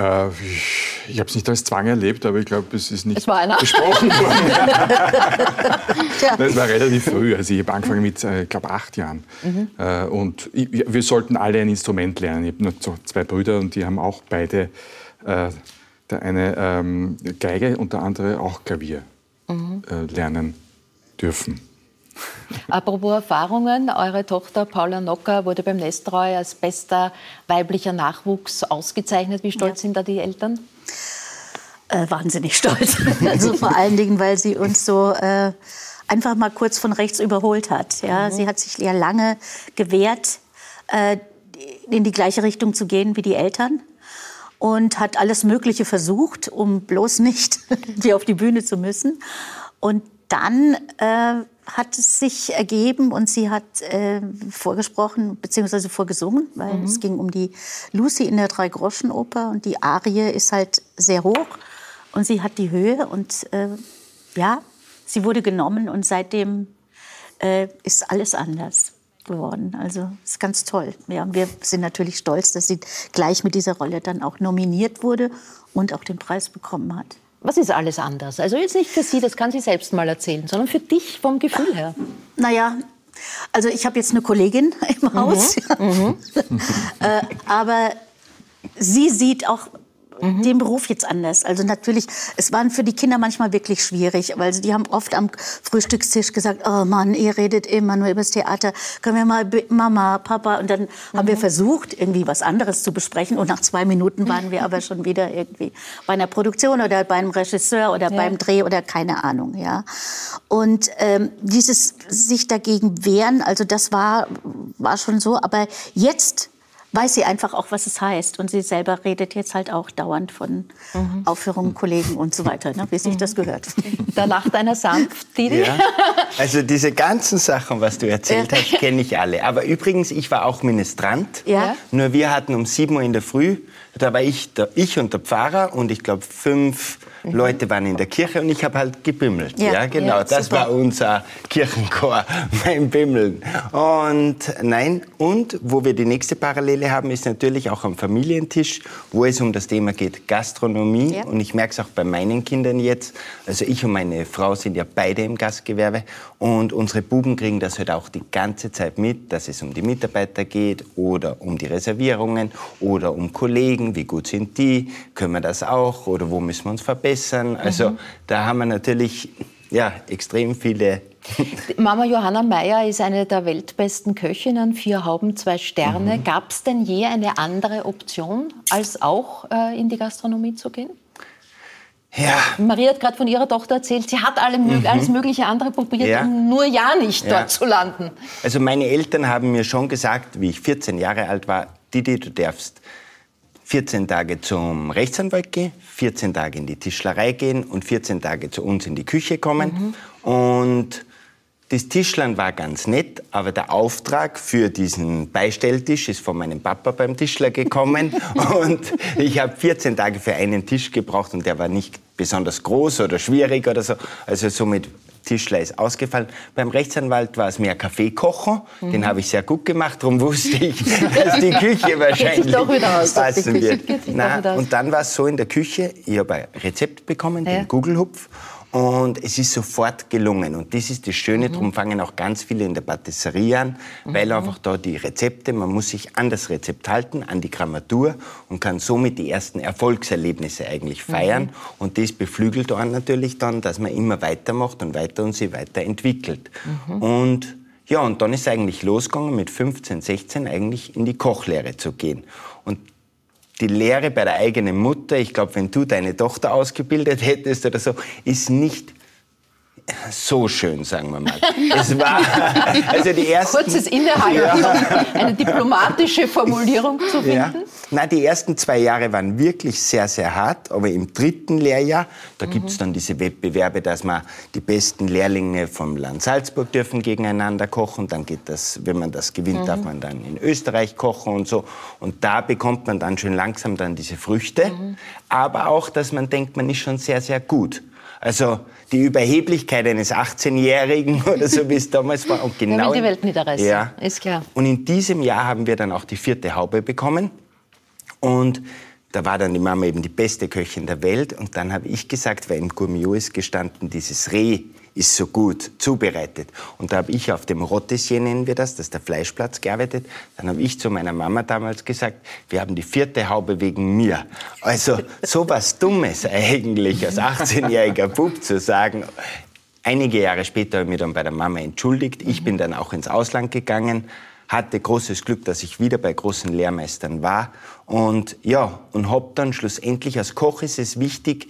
Äh, ich, ich habe es nicht als Zwang erlebt, aber ich glaube, es ist nicht es war einer. besprochen worden. [laughs] ja. Es war relativ früh. Also ich habe angefangen mit, äh, ich glaube, acht Jahren. Mhm. Äh, und ich, wir sollten alle ein Instrument lernen. Ich habe nur zwei Brüder und die haben auch beide, äh, der eine ähm, Geige und der andere auch Klavier mhm. Äh, lernen dürfen. Apropos Erfahrungen, eure Tochter Paula Nocker wurde beim Nestreu als bester weiblicher Nachwuchs ausgezeichnet. Wie stolz ja. sind da die Eltern? Äh, wahnsinnig stolz. [laughs] also vor allen Dingen, weil sie uns so äh, einfach mal kurz von rechts überholt hat. Ja, mhm. Sie hat sich ja lange gewehrt, äh, in die gleiche Richtung zu gehen wie die Eltern und hat alles Mögliche versucht, um bloß nicht [laughs] wie auf die Bühne zu müssen. Und dann äh, hat es sich ergeben und sie hat äh, vorgesprochen bzw. vorgesungen, weil mhm. es ging um die Lucy in der Drei-Groschen-Oper und die Arie ist halt sehr hoch und sie hat die Höhe und äh, ja, sie wurde genommen und seitdem äh, ist alles anders geworden. Also ist ganz toll. Ja, wir sind natürlich stolz, dass sie gleich mit dieser Rolle dann auch nominiert wurde und auch den Preis bekommen hat. Was ist alles anders? Also jetzt nicht für Sie, das kann sie selbst mal erzählen, sondern für dich vom Gefühl her. Naja, also ich habe jetzt eine Kollegin im mhm. Haus, mhm. [laughs] äh, aber sie sieht auch mhm. den Beruf jetzt anders. Also natürlich, es waren für die Kinder manchmal wirklich schwierig, weil die haben oft am Frühstückstisch gesagt, oh Mann, ihr redet immer nur über das Theater, können wir mal Mama, Papa und dann mhm. haben wir mhm. versucht, irgendwie was anderes zu besprechen und nach zwei Minuten waren wir [laughs] aber schon wieder irgendwie bei einer Produktion oder bei einem Regisseur oder ja. beim Dreh oder keine Ahnung, ja. Und ähm, dieses sich dagegen wehren, also das war, war schon so, aber jetzt weiß sie einfach auch, was es heißt. Und sie selber redet jetzt halt auch dauernd von mhm. Aufführungen, Kollegen und so weiter, ne, wie sich das gehört. [laughs] Da lacht einer sanft, Didi. Ja. Also diese ganzen Sachen, was du erzählt hast, kenne ich alle. Aber übrigens, ich war auch Ministrant. Ja. Nur wir hatten um 7 Uhr in der Früh, da war ich, der, ich und der Pfarrer und ich glaube fünf Mhm. Leute waren in der Kirche und ich habe halt gebimmelt. Ja, ja genau. Ja, das war unser Kirchenchor, [laughs] mein Bimmeln. Und nein, und wo wir die nächste Parallele haben, ist natürlich auch am Familientisch, wo es um das Thema geht, Gastronomie. Ja. Und ich merke es auch bei meinen Kindern jetzt. Also ich und meine Frau sind ja beide im Gastgewerbe. Und unsere Buben kriegen das halt auch die ganze Zeit mit, dass es um die Mitarbeiter geht oder um die Reservierungen oder um Kollegen. Wie gut sind die? Können wir das auch? Oder wo müssen wir uns verbessern? Also mhm. da haben wir natürlich ja, extrem viele Mama Johanna Meyer ist eine der weltbesten Köchinnen, vier Hauben, zwei Sterne. Mhm. Gab es denn je eine andere Option, als auch äh, in die Gastronomie zu gehen? Ja. Maria hat gerade von ihrer Tochter erzählt, sie hat alle, mhm. alles mögliche andere probiert, ja. um nur ja nicht ja. dort zu landen. Also meine Eltern haben mir schon gesagt, wie ich 14 Jahre alt war, Didi, du darfst 14 Tage zum Rechtsanwalt gehen, 14 Tage in die Tischlerei gehen und 14 Tage zu uns in die Küche kommen. Mhm. Und das Tischlern war ganz nett, aber der Auftrag für diesen Beistelltisch ist von meinem Papa beim Tischler gekommen. [laughs] und ich habe 14 Tage für einen Tisch gebraucht und der war nicht besonders groß oder schwierig oder so. Also somit Tischler ist ausgefallen. Beim Rechtsanwalt war es mehr Kaffee kochen. Mhm. Den habe ich sehr gut gemacht. Darum wusste ich, [laughs] dass die Küche wahrscheinlich doch wieder aus, passen wird. Na, und dann war es so in der Küche, ich habe ein Rezept bekommen, ja. den Google-Hupf. Und es ist sofort gelungen. Und das ist das Schöne, mhm. darum fangen auch ganz viele in der Patisserie an, mhm. weil einfach da die Rezepte, man muss sich an das Rezept halten, an die Grammatur und kann somit die ersten Erfolgserlebnisse eigentlich feiern. Mhm. Und das beflügelt einen natürlich dann, dass man immer weitermacht und weiter und sich weiterentwickelt. Mhm. Und ja, und dann ist eigentlich losgegangen, mit 15, 16 eigentlich in die Kochlehre zu gehen. Und die Lehre bei der eigenen Mutter, ich glaube, wenn du deine Tochter ausgebildet hättest oder so, ist nicht so schön, sagen wir mal. Es war [laughs] also die ersten kurzes Innehalten, ja. eine diplomatische Formulierung zu finden. Ja. Na, die ersten zwei Jahre waren wirklich sehr, sehr hart, aber im dritten Lehrjahr, da mhm. gibt es dann diese Wettbewerbe, dass man die besten Lehrlinge vom Land Salzburg dürfen gegeneinander kochen. Dann geht das, wenn man das gewinnt, mhm. darf man dann in Österreich kochen und so. Und da bekommt man dann schön langsam dann diese Früchte. Mhm. Aber auch, dass man denkt, man ist schon sehr, sehr gut. Also die Überheblichkeit eines 18-Jährigen [laughs] oder so, wie es damals war. Und genau, die Welt niederreißen, ja. ist klar. Und in diesem Jahr haben wir dann auch die vierte Haube bekommen. Und da war dann die Mama eben die beste Köchin der Welt. Und dann habe ich gesagt, weil im Gourmillot ist gestanden, dieses Reh ist so gut zubereitet. Und da habe ich auf dem Rotissier, nennen wir das, das ist der Fleischplatz, gearbeitet. Dann habe ich zu meiner Mama damals gesagt, wir haben die vierte Haube wegen mir. Also so was Dummes eigentlich als 18-jähriger Bub zu sagen. Einige Jahre später habe ich mich dann bei der Mama entschuldigt. Ich bin dann auch ins Ausland gegangen, hatte großes Glück, dass ich wieder bei großen Lehrmeistern war. Und ja, und habe dann schlussendlich als Koch ist es wichtig,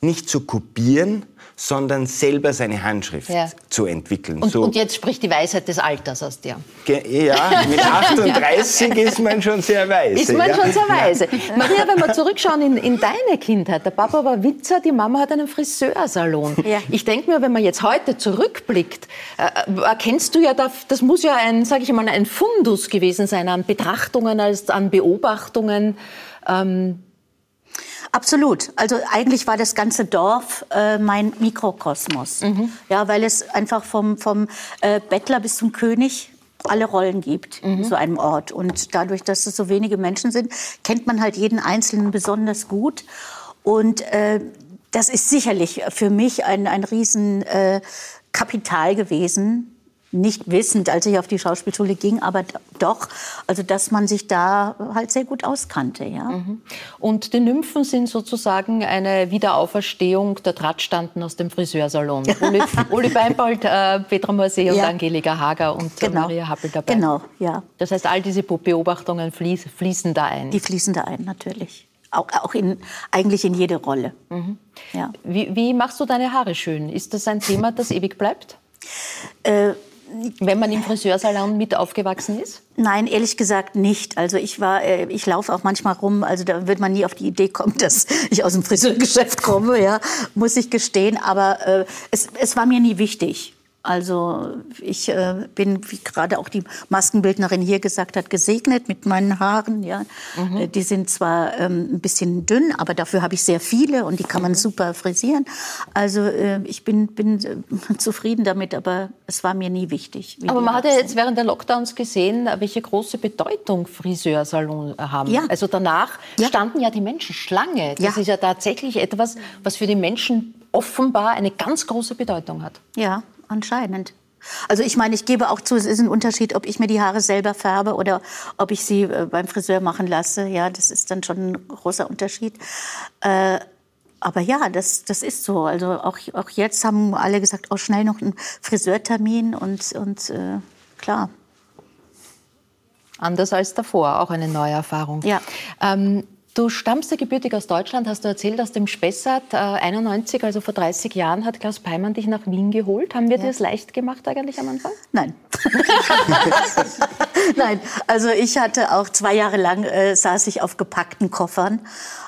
nicht zu kopieren, sondern selber seine Handschrift ja. zu entwickeln. Und, so. und, jetzt spricht die Weisheit des Alters aus dir. Ja, mit [laughs] 38 ist man schon sehr weise. Ist man ja? schon sehr weise. Maria, wenn wir zurückschauen in, in, deine Kindheit, der Papa war Witzer, die Mama hat einen Friseursalon. Ja. Ich denke mir, wenn man jetzt heute zurückblickt, äh, erkennst du ja, das muss ja ein, sage ich mal, ein Fundus gewesen sein an Betrachtungen, als an Beobachtungen. Ähm, Absolut. Also eigentlich war das ganze Dorf äh, mein Mikrokosmos. Mhm. Ja, weil es einfach vom, vom äh, Bettler bis zum König alle Rollen gibt mhm. in so einem Ort. Und dadurch, dass es so wenige Menschen sind, kennt man halt jeden Einzelnen besonders gut. Und äh, das ist sicherlich für mich ein, ein Riesenkapital gewesen, nicht wissend, als ich auf die Schauspielschule ging, aber doch, also dass man sich da halt sehr gut auskannte, ja. Mhm. Und die Nymphen sind sozusagen eine Wiederauferstehung der Drahtstanden aus dem Friseursalon. Uli, Uli Beinbold, äh, Petra Morsee und ja. Angelika Hager und genau. Maria Happel dabei. Genau, ja. Das heißt, all diese Beobachtungen fließ, fließen da ein. Die fließen da ein, natürlich. Auch, auch in, eigentlich in jede Rolle. Mhm. Ja. Wie, wie machst du deine Haare schön? Ist das ein Thema, das ewig bleibt? Äh, wenn man im Friseursalon mit aufgewachsen ist? Nein, ehrlich gesagt nicht. Also ich war, äh, ich laufe auch manchmal rum. Also da wird man nie auf die Idee kommen, [laughs] dass ich aus dem Friseurgeschäft komme, ja, muss ich gestehen. Aber äh, es, es war mir nie wichtig. Also ich äh, bin, wie gerade auch die Maskenbildnerin hier gesagt hat, gesegnet mit meinen Haaren. Ja, mhm. Äh, die sind zwar ähm, ein bisschen dünn, aber dafür habe ich sehr viele und die kann man mhm. super frisieren. Also äh, ich bin, bin äh, [laughs] zufrieden damit, aber es war mir nie wichtig. Aber man hat ja jetzt während der Lockdowns gesehen, welche große Bedeutung Friseursalon haben. Ja. Also danach ja. standen ja die Menschen Schlange. Das ja. ist ja tatsächlich etwas, was für die Menschen offenbar eine ganz große Bedeutung hat. Ja, Anscheinend. Also ich meine, ich gebe auch zu, es ist ein Unterschied, ob ich mir die Haare selber färbe oder ob ich sie äh, beim Friseur machen lasse. Ja, das ist dann schon ein großer Unterschied. Äh, aber ja, das, das ist so. Also auch, auch jetzt haben alle gesagt, oh, schnell noch einen Friseurtermin und, und äh, klar. Anders als davor, auch eine neue Erfahrung. Ja. Ähm, Du stammst ja gebürtig aus Deutschland, hast du erzählt, aus dem Spessart. Äh, 91, also vor 30 Jahren, hat Klaus Peimann dich nach Wien geholt. Haben wir ja. dir das leicht gemacht eigentlich am Anfang? Nein. [laughs] Nein, also ich hatte auch zwei Jahre lang, äh, saß ich auf gepackten Koffern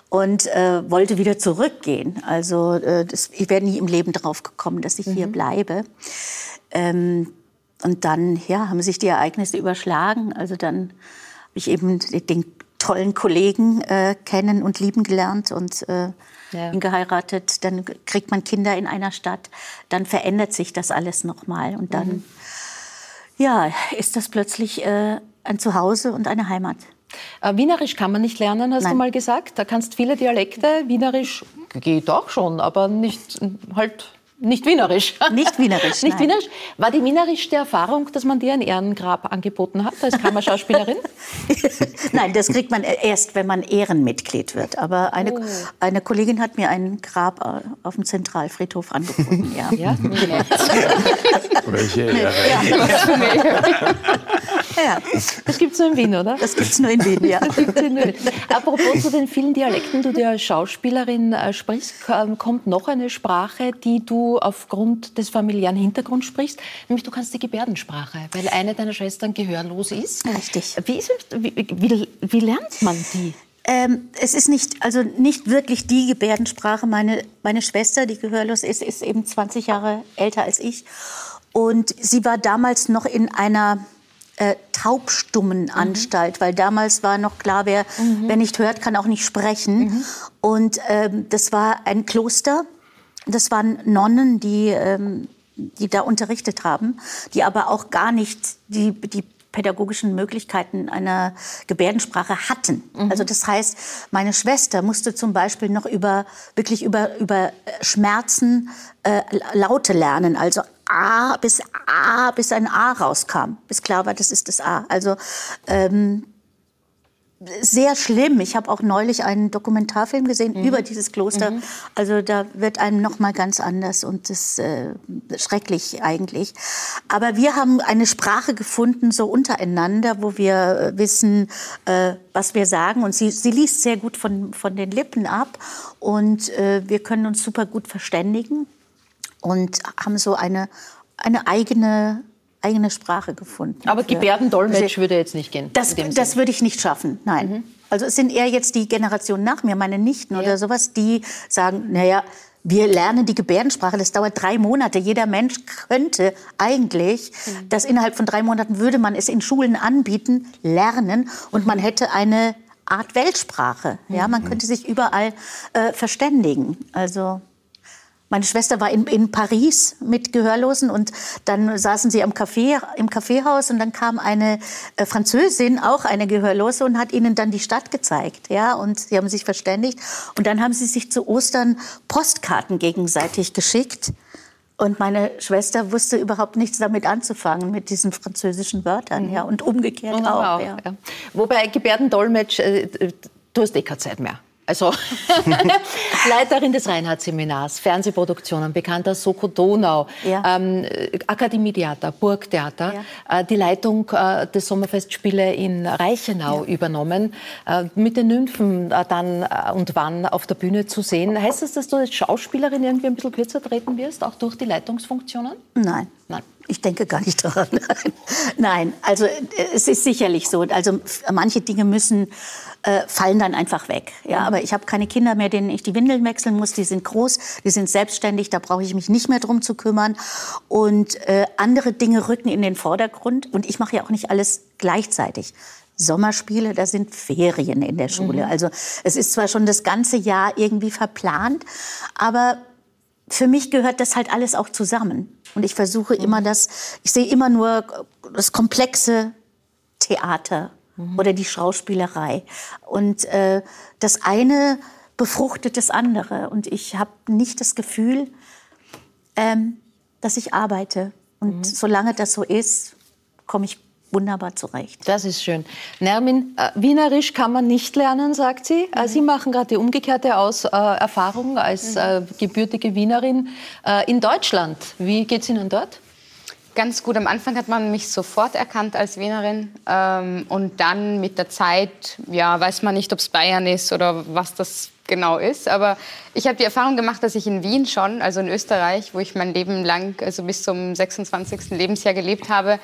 und äh, wollte wieder zurückgehen. Also äh, das, ich wäre nie im Leben drauf gekommen, dass ich mhm. hier bleibe. Ähm, und dann ja, haben sich die Ereignisse überschlagen. Also dann habe ich eben den tollen Kollegen äh, kennen und lieben gelernt und äh, ja. ihn geheiratet. Dann kriegt man Kinder in einer Stadt. Dann verändert sich das alles nochmal. Und dann, mhm. ja, ist das plötzlich äh, ein Zuhause und eine Heimat. Äh, Wienerisch kann man nicht lernen, hast Nein. du mal gesagt. Da kannst viele Dialekte. Wienerisch geht auch schon, aber nicht halt nicht wienerisch. Nicht wienerisch. nicht wienerisch. War die wienerischste Erfahrung, dass man dir ein Ehrengrab angeboten hat als Kammerschauspielerin? [laughs] nein, das kriegt man erst, wenn man Ehrenmitglied wird. Aber eine, oh. eine Kollegin hat mir ein Grab äh, auf dem Zentralfriedhof angeboten. Ja. ja? Welche [laughs] Ehre. Ja. [laughs] ja. Das gibt es nur in Wien, oder? Das gibt es nur in Wien, ja. [laughs] Apropos zu den vielen Dialekten, du als Schauspielerin äh, sprichst, kommt noch eine Sprache, die du aufgrund des familiären Hintergrunds sprichst, nämlich du kannst die Gebärdensprache, weil eine deiner Schwestern gehörlos ist. Richtig. Wie, ist, wie, wie, wie lernt man die? Ähm, es ist nicht, also nicht wirklich die Gebärdensprache. Meine, meine Schwester, die gehörlos ist, ist eben 20 Jahre älter als ich. Und sie war damals noch in einer äh, taubstummen mhm. Anstalt, weil damals war noch klar, wer, mhm. wer nicht hört, kann auch nicht sprechen. Mhm. Und ähm, das war ein Kloster das waren Nonnen, die, ähm, die da unterrichtet haben, die aber auch gar nicht die, die pädagogischen Möglichkeiten einer Gebärdensprache hatten. Mhm. Also das heißt, meine Schwester musste zum Beispiel noch über wirklich über über Schmerzen äh, Laute lernen, also A bis A bis ein A rauskam, bis klar war, das ist das A. Also ähm, sehr schlimm. Ich habe auch neulich einen Dokumentarfilm gesehen mhm. über dieses Kloster. Mhm. Also da wird einem noch mal ganz anders und das äh, schrecklich eigentlich. Aber wir haben eine Sprache gefunden so untereinander, wo wir äh, wissen, äh, was wir sagen und sie, sie liest sehr gut von von den Lippen ab und äh, wir können uns super gut verständigen und haben so eine eine eigene eigene Sprache gefunden. Aber Gebärdendolmetsch würde jetzt nicht gehen? Das, das würde ich nicht schaffen, nein. Mhm. Also es sind eher jetzt die Generationen nach mir, meine Nichten ja. oder sowas, die sagen, naja, wir lernen die Gebärdensprache, das dauert drei Monate. Jeder Mensch könnte eigentlich, mhm. das innerhalb von drei Monaten würde man es in Schulen anbieten, lernen und man hätte eine Art Weltsprache. Ja, man mhm. könnte sich überall äh, verständigen. Also meine Schwester war in, in Paris mit Gehörlosen und dann saßen sie am Café, im Kaffeehaus und dann kam eine äh, Französin, auch eine Gehörlose, und hat ihnen dann die Stadt gezeigt. Ja, und sie haben sich verständigt. Und dann haben sie sich zu Ostern Postkarten gegenseitig geschickt. Und meine Schwester wusste überhaupt nichts damit anzufangen, mit diesen französischen Wörtern. Ja, und umgekehrt oh, auch. auch ja. Ja. Wobei Gebärdendolmetsch, äh, du hast eh keine Zeit mehr. Also [laughs] Leiterin des Reinhardt-Seminars, Fernsehproduktionen, bekannt als Soko Donau, ja. ähm, Akademietheater, Burgtheater, ja. äh, die Leitung äh, des Sommerfestspiele in Reichenau ja. übernommen, äh, mit den Nymphen äh, dann äh, und wann auf der Bühne zu sehen. Heißt das, dass du als Schauspielerin irgendwie ein bisschen kürzer treten wirst, auch durch die Leitungsfunktionen? Nein. Nein. Ich denke gar nicht daran. [laughs] Nein, also äh, es ist sicherlich so. Also manche Dinge müssen äh, fallen dann einfach weg. Ja, aber ich habe keine Kinder mehr, denen ich die Windeln wechseln muss. Die sind groß, die sind selbstständig. Da brauche ich mich nicht mehr drum zu kümmern. Und äh, andere Dinge rücken in den Vordergrund. Und ich mache ja auch nicht alles gleichzeitig. Sommerspiele, da sind Ferien in der Schule. Mhm. Also es ist zwar schon das ganze Jahr irgendwie verplant, aber für mich gehört das halt alles auch zusammen. Und ich versuche mhm. immer das, ich sehe immer nur das komplexe Theater mhm. oder die Schauspielerei. Und äh, das eine befruchtet das andere. Und ich habe nicht das Gefühl, ähm, dass ich arbeite. Und mhm. solange das so ist, komme ich wunderbar zurecht. Das ist schön. Nermin, äh, Wienerisch kann man nicht lernen, sagt sie. Äh, sie machen gerade die umgekehrte Aus, äh, Erfahrung als äh, gebürtige Wienerin äh, in Deutschland. Wie geht es Ihnen dort? Ganz gut. Am Anfang hat man mich sofort erkannt als Wienerin. Ähm, und dann mit der Zeit, ja, weiß man nicht, ob es Bayern ist oder was das genau ist. Aber ich habe die Erfahrung gemacht, dass ich in Wien schon, also in Österreich, wo ich mein Leben lang, also bis zum 26. Lebensjahr gelebt habe,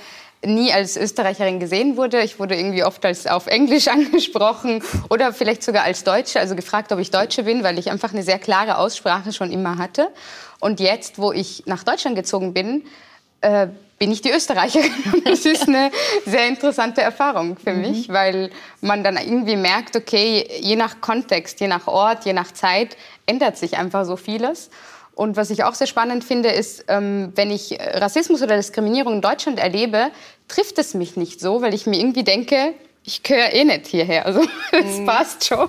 nie als Österreicherin gesehen wurde. Ich wurde irgendwie oft als auf Englisch [laughs] angesprochen oder vielleicht sogar als Deutsche, also gefragt, ob ich Deutsche bin, weil ich einfach eine sehr klare Aussprache schon immer hatte. Und jetzt, wo ich nach Deutschland gezogen bin, äh, bin ich die Österreicherin. [laughs] das ist eine sehr interessante Erfahrung für mhm. mich, weil man dann irgendwie merkt, okay, je nach Kontext, je nach Ort, je nach Zeit ändert sich einfach so vieles. Und was ich auch sehr spannend finde, ist, ähm, wenn ich Rassismus oder Diskriminierung in Deutschland erlebe, trifft es mich nicht so, weil ich mir irgendwie denke, ich gehöre eh nicht hierher. Also [laughs] das mhm. passt schon.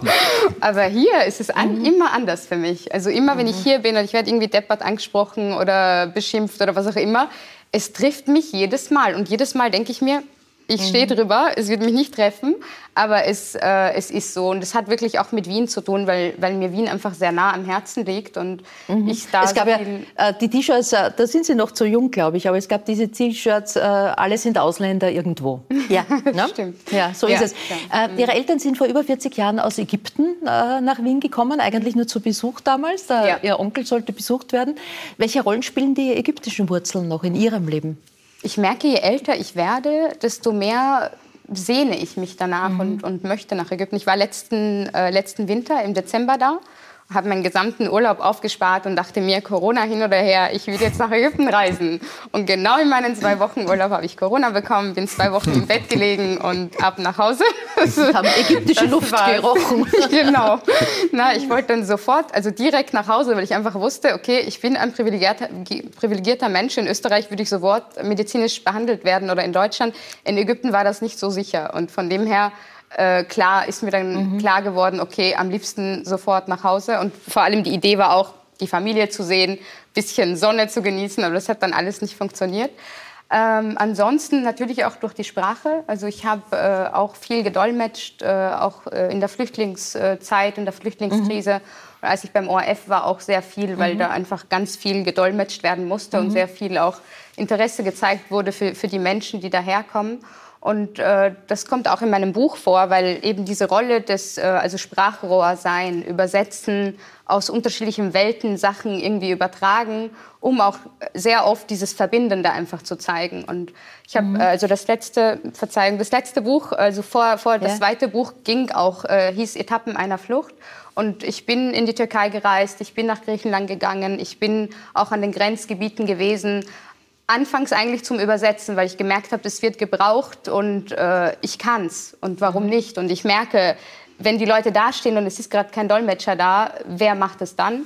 Aber hier ist es an, mhm. immer anders für mich. Also immer, wenn ich mhm. hier bin und ich werde irgendwie deppert angesprochen oder beschimpft oder was auch immer, es trifft mich jedes Mal. Und jedes Mal denke ich mir, ich stehe mhm. drüber, es wird mich nicht treffen, aber es, äh, es ist so. Und es hat wirklich auch mit Wien zu tun, weil, weil mir Wien einfach sehr nah am Herzen liegt. Und mhm. ich da es gab so ja äh, die T-Shirts, äh, da sind Sie noch zu jung, glaube ich, aber es gab diese T-Shirts, äh, alle sind Ausländer irgendwo. [laughs] Ja, ne? stimmt. Ja, so ja, ist es. Äh, Ihre Eltern sind vor über 40 Jahren aus Ägypten äh, nach Wien gekommen, eigentlich nur zu Besuch damals. Ja. Ihr Onkel sollte besucht werden. Welche Rollen spielen die ägyptischen Wurzeln noch in Ihrem Leben? Ich merke, je älter ich werde, desto mehr sehne ich mich danach mhm. und, und möchte nach Ägypten. Ich war letzten, äh, letzten Winter im Dezember da habe meinen gesamten Urlaub aufgespart und dachte mir, Corona hin oder her, ich will jetzt nach Ägypten reisen. Und genau in meinen zwei Wochen Urlaub habe ich Corona bekommen, bin zwei Wochen im Bett gelegen und ab nach Hause. [laughs] haben ägyptische das Luft war's. gerochen. [laughs] genau. Na, ich wollte dann sofort, also direkt nach Hause, weil ich einfach wusste, okay, ich bin ein privilegierter, privilegierter Mensch. In Österreich würde ich sofort medizinisch behandelt werden oder in Deutschland. In Ägypten war das nicht so sicher. Und von dem her äh, klar ist mir dann mhm. klar geworden, okay, am liebsten sofort nach Hause. Und vor allem die Idee war auch, die Familie zu sehen, bisschen Sonne zu genießen, aber das hat dann alles nicht funktioniert. Ähm, ansonsten natürlich auch durch die Sprache. Also ich habe äh, auch viel gedolmetscht, äh, auch äh, in der Flüchtlingszeit, in der Flüchtlingskrise. Mhm. Und als ich beim ORF war, auch sehr viel, weil mhm. da einfach ganz viel gedolmetscht werden musste mhm. und sehr viel auch Interesse gezeigt wurde für, für die Menschen, die daherkommen. Und äh, das kommt auch in meinem Buch vor, weil eben diese Rolle des äh, also Sprachrohr sein, übersetzen, aus unterschiedlichen Welten Sachen irgendwie übertragen, um auch sehr oft dieses Verbindende einfach zu zeigen. Und ich habe mhm. äh, also das letzte, Verzeihung, das letzte Buch, also vor, vor ja. das zweite Buch ging auch, äh, hieß Etappen einer Flucht. Und ich bin in die Türkei gereist, ich bin nach Griechenland gegangen, ich bin auch an den Grenzgebieten gewesen anfangs eigentlich zum Übersetzen, weil ich gemerkt habe, es wird gebraucht und äh, ich kann's und warum mhm. nicht? Und ich merke, wenn die Leute dastehen und es ist gerade kein Dolmetscher da, wer macht es dann?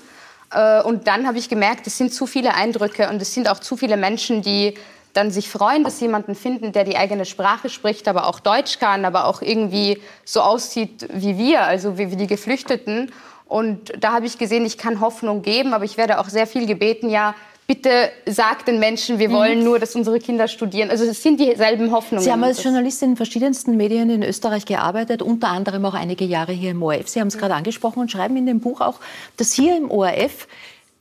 Äh, und dann habe ich gemerkt, es sind zu viele Eindrücke und es sind auch zu viele Menschen, die dann sich freuen, dass sie jemanden finden, der die eigene Sprache spricht, aber auch Deutsch kann, aber auch irgendwie so aussieht wie wir, also wie, wie die Geflüchteten. Und da habe ich gesehen, ich kann Hoffnung geben, aber ich werde auch sehr viel gebeten, ja, bitte sagt den Menschen, wir wollen mhm. nur, dass unsere Kinder studieren. Also es sind dieselben Hoffnungen. Sie haben als Journalistin in verschiedensten Medien in Österreich gearbeitet, unter anderem auch einige Jahre hier im ORF. Sie haben es gerade angesprochen und schreiben in dem Buch auch, dass hier im ORF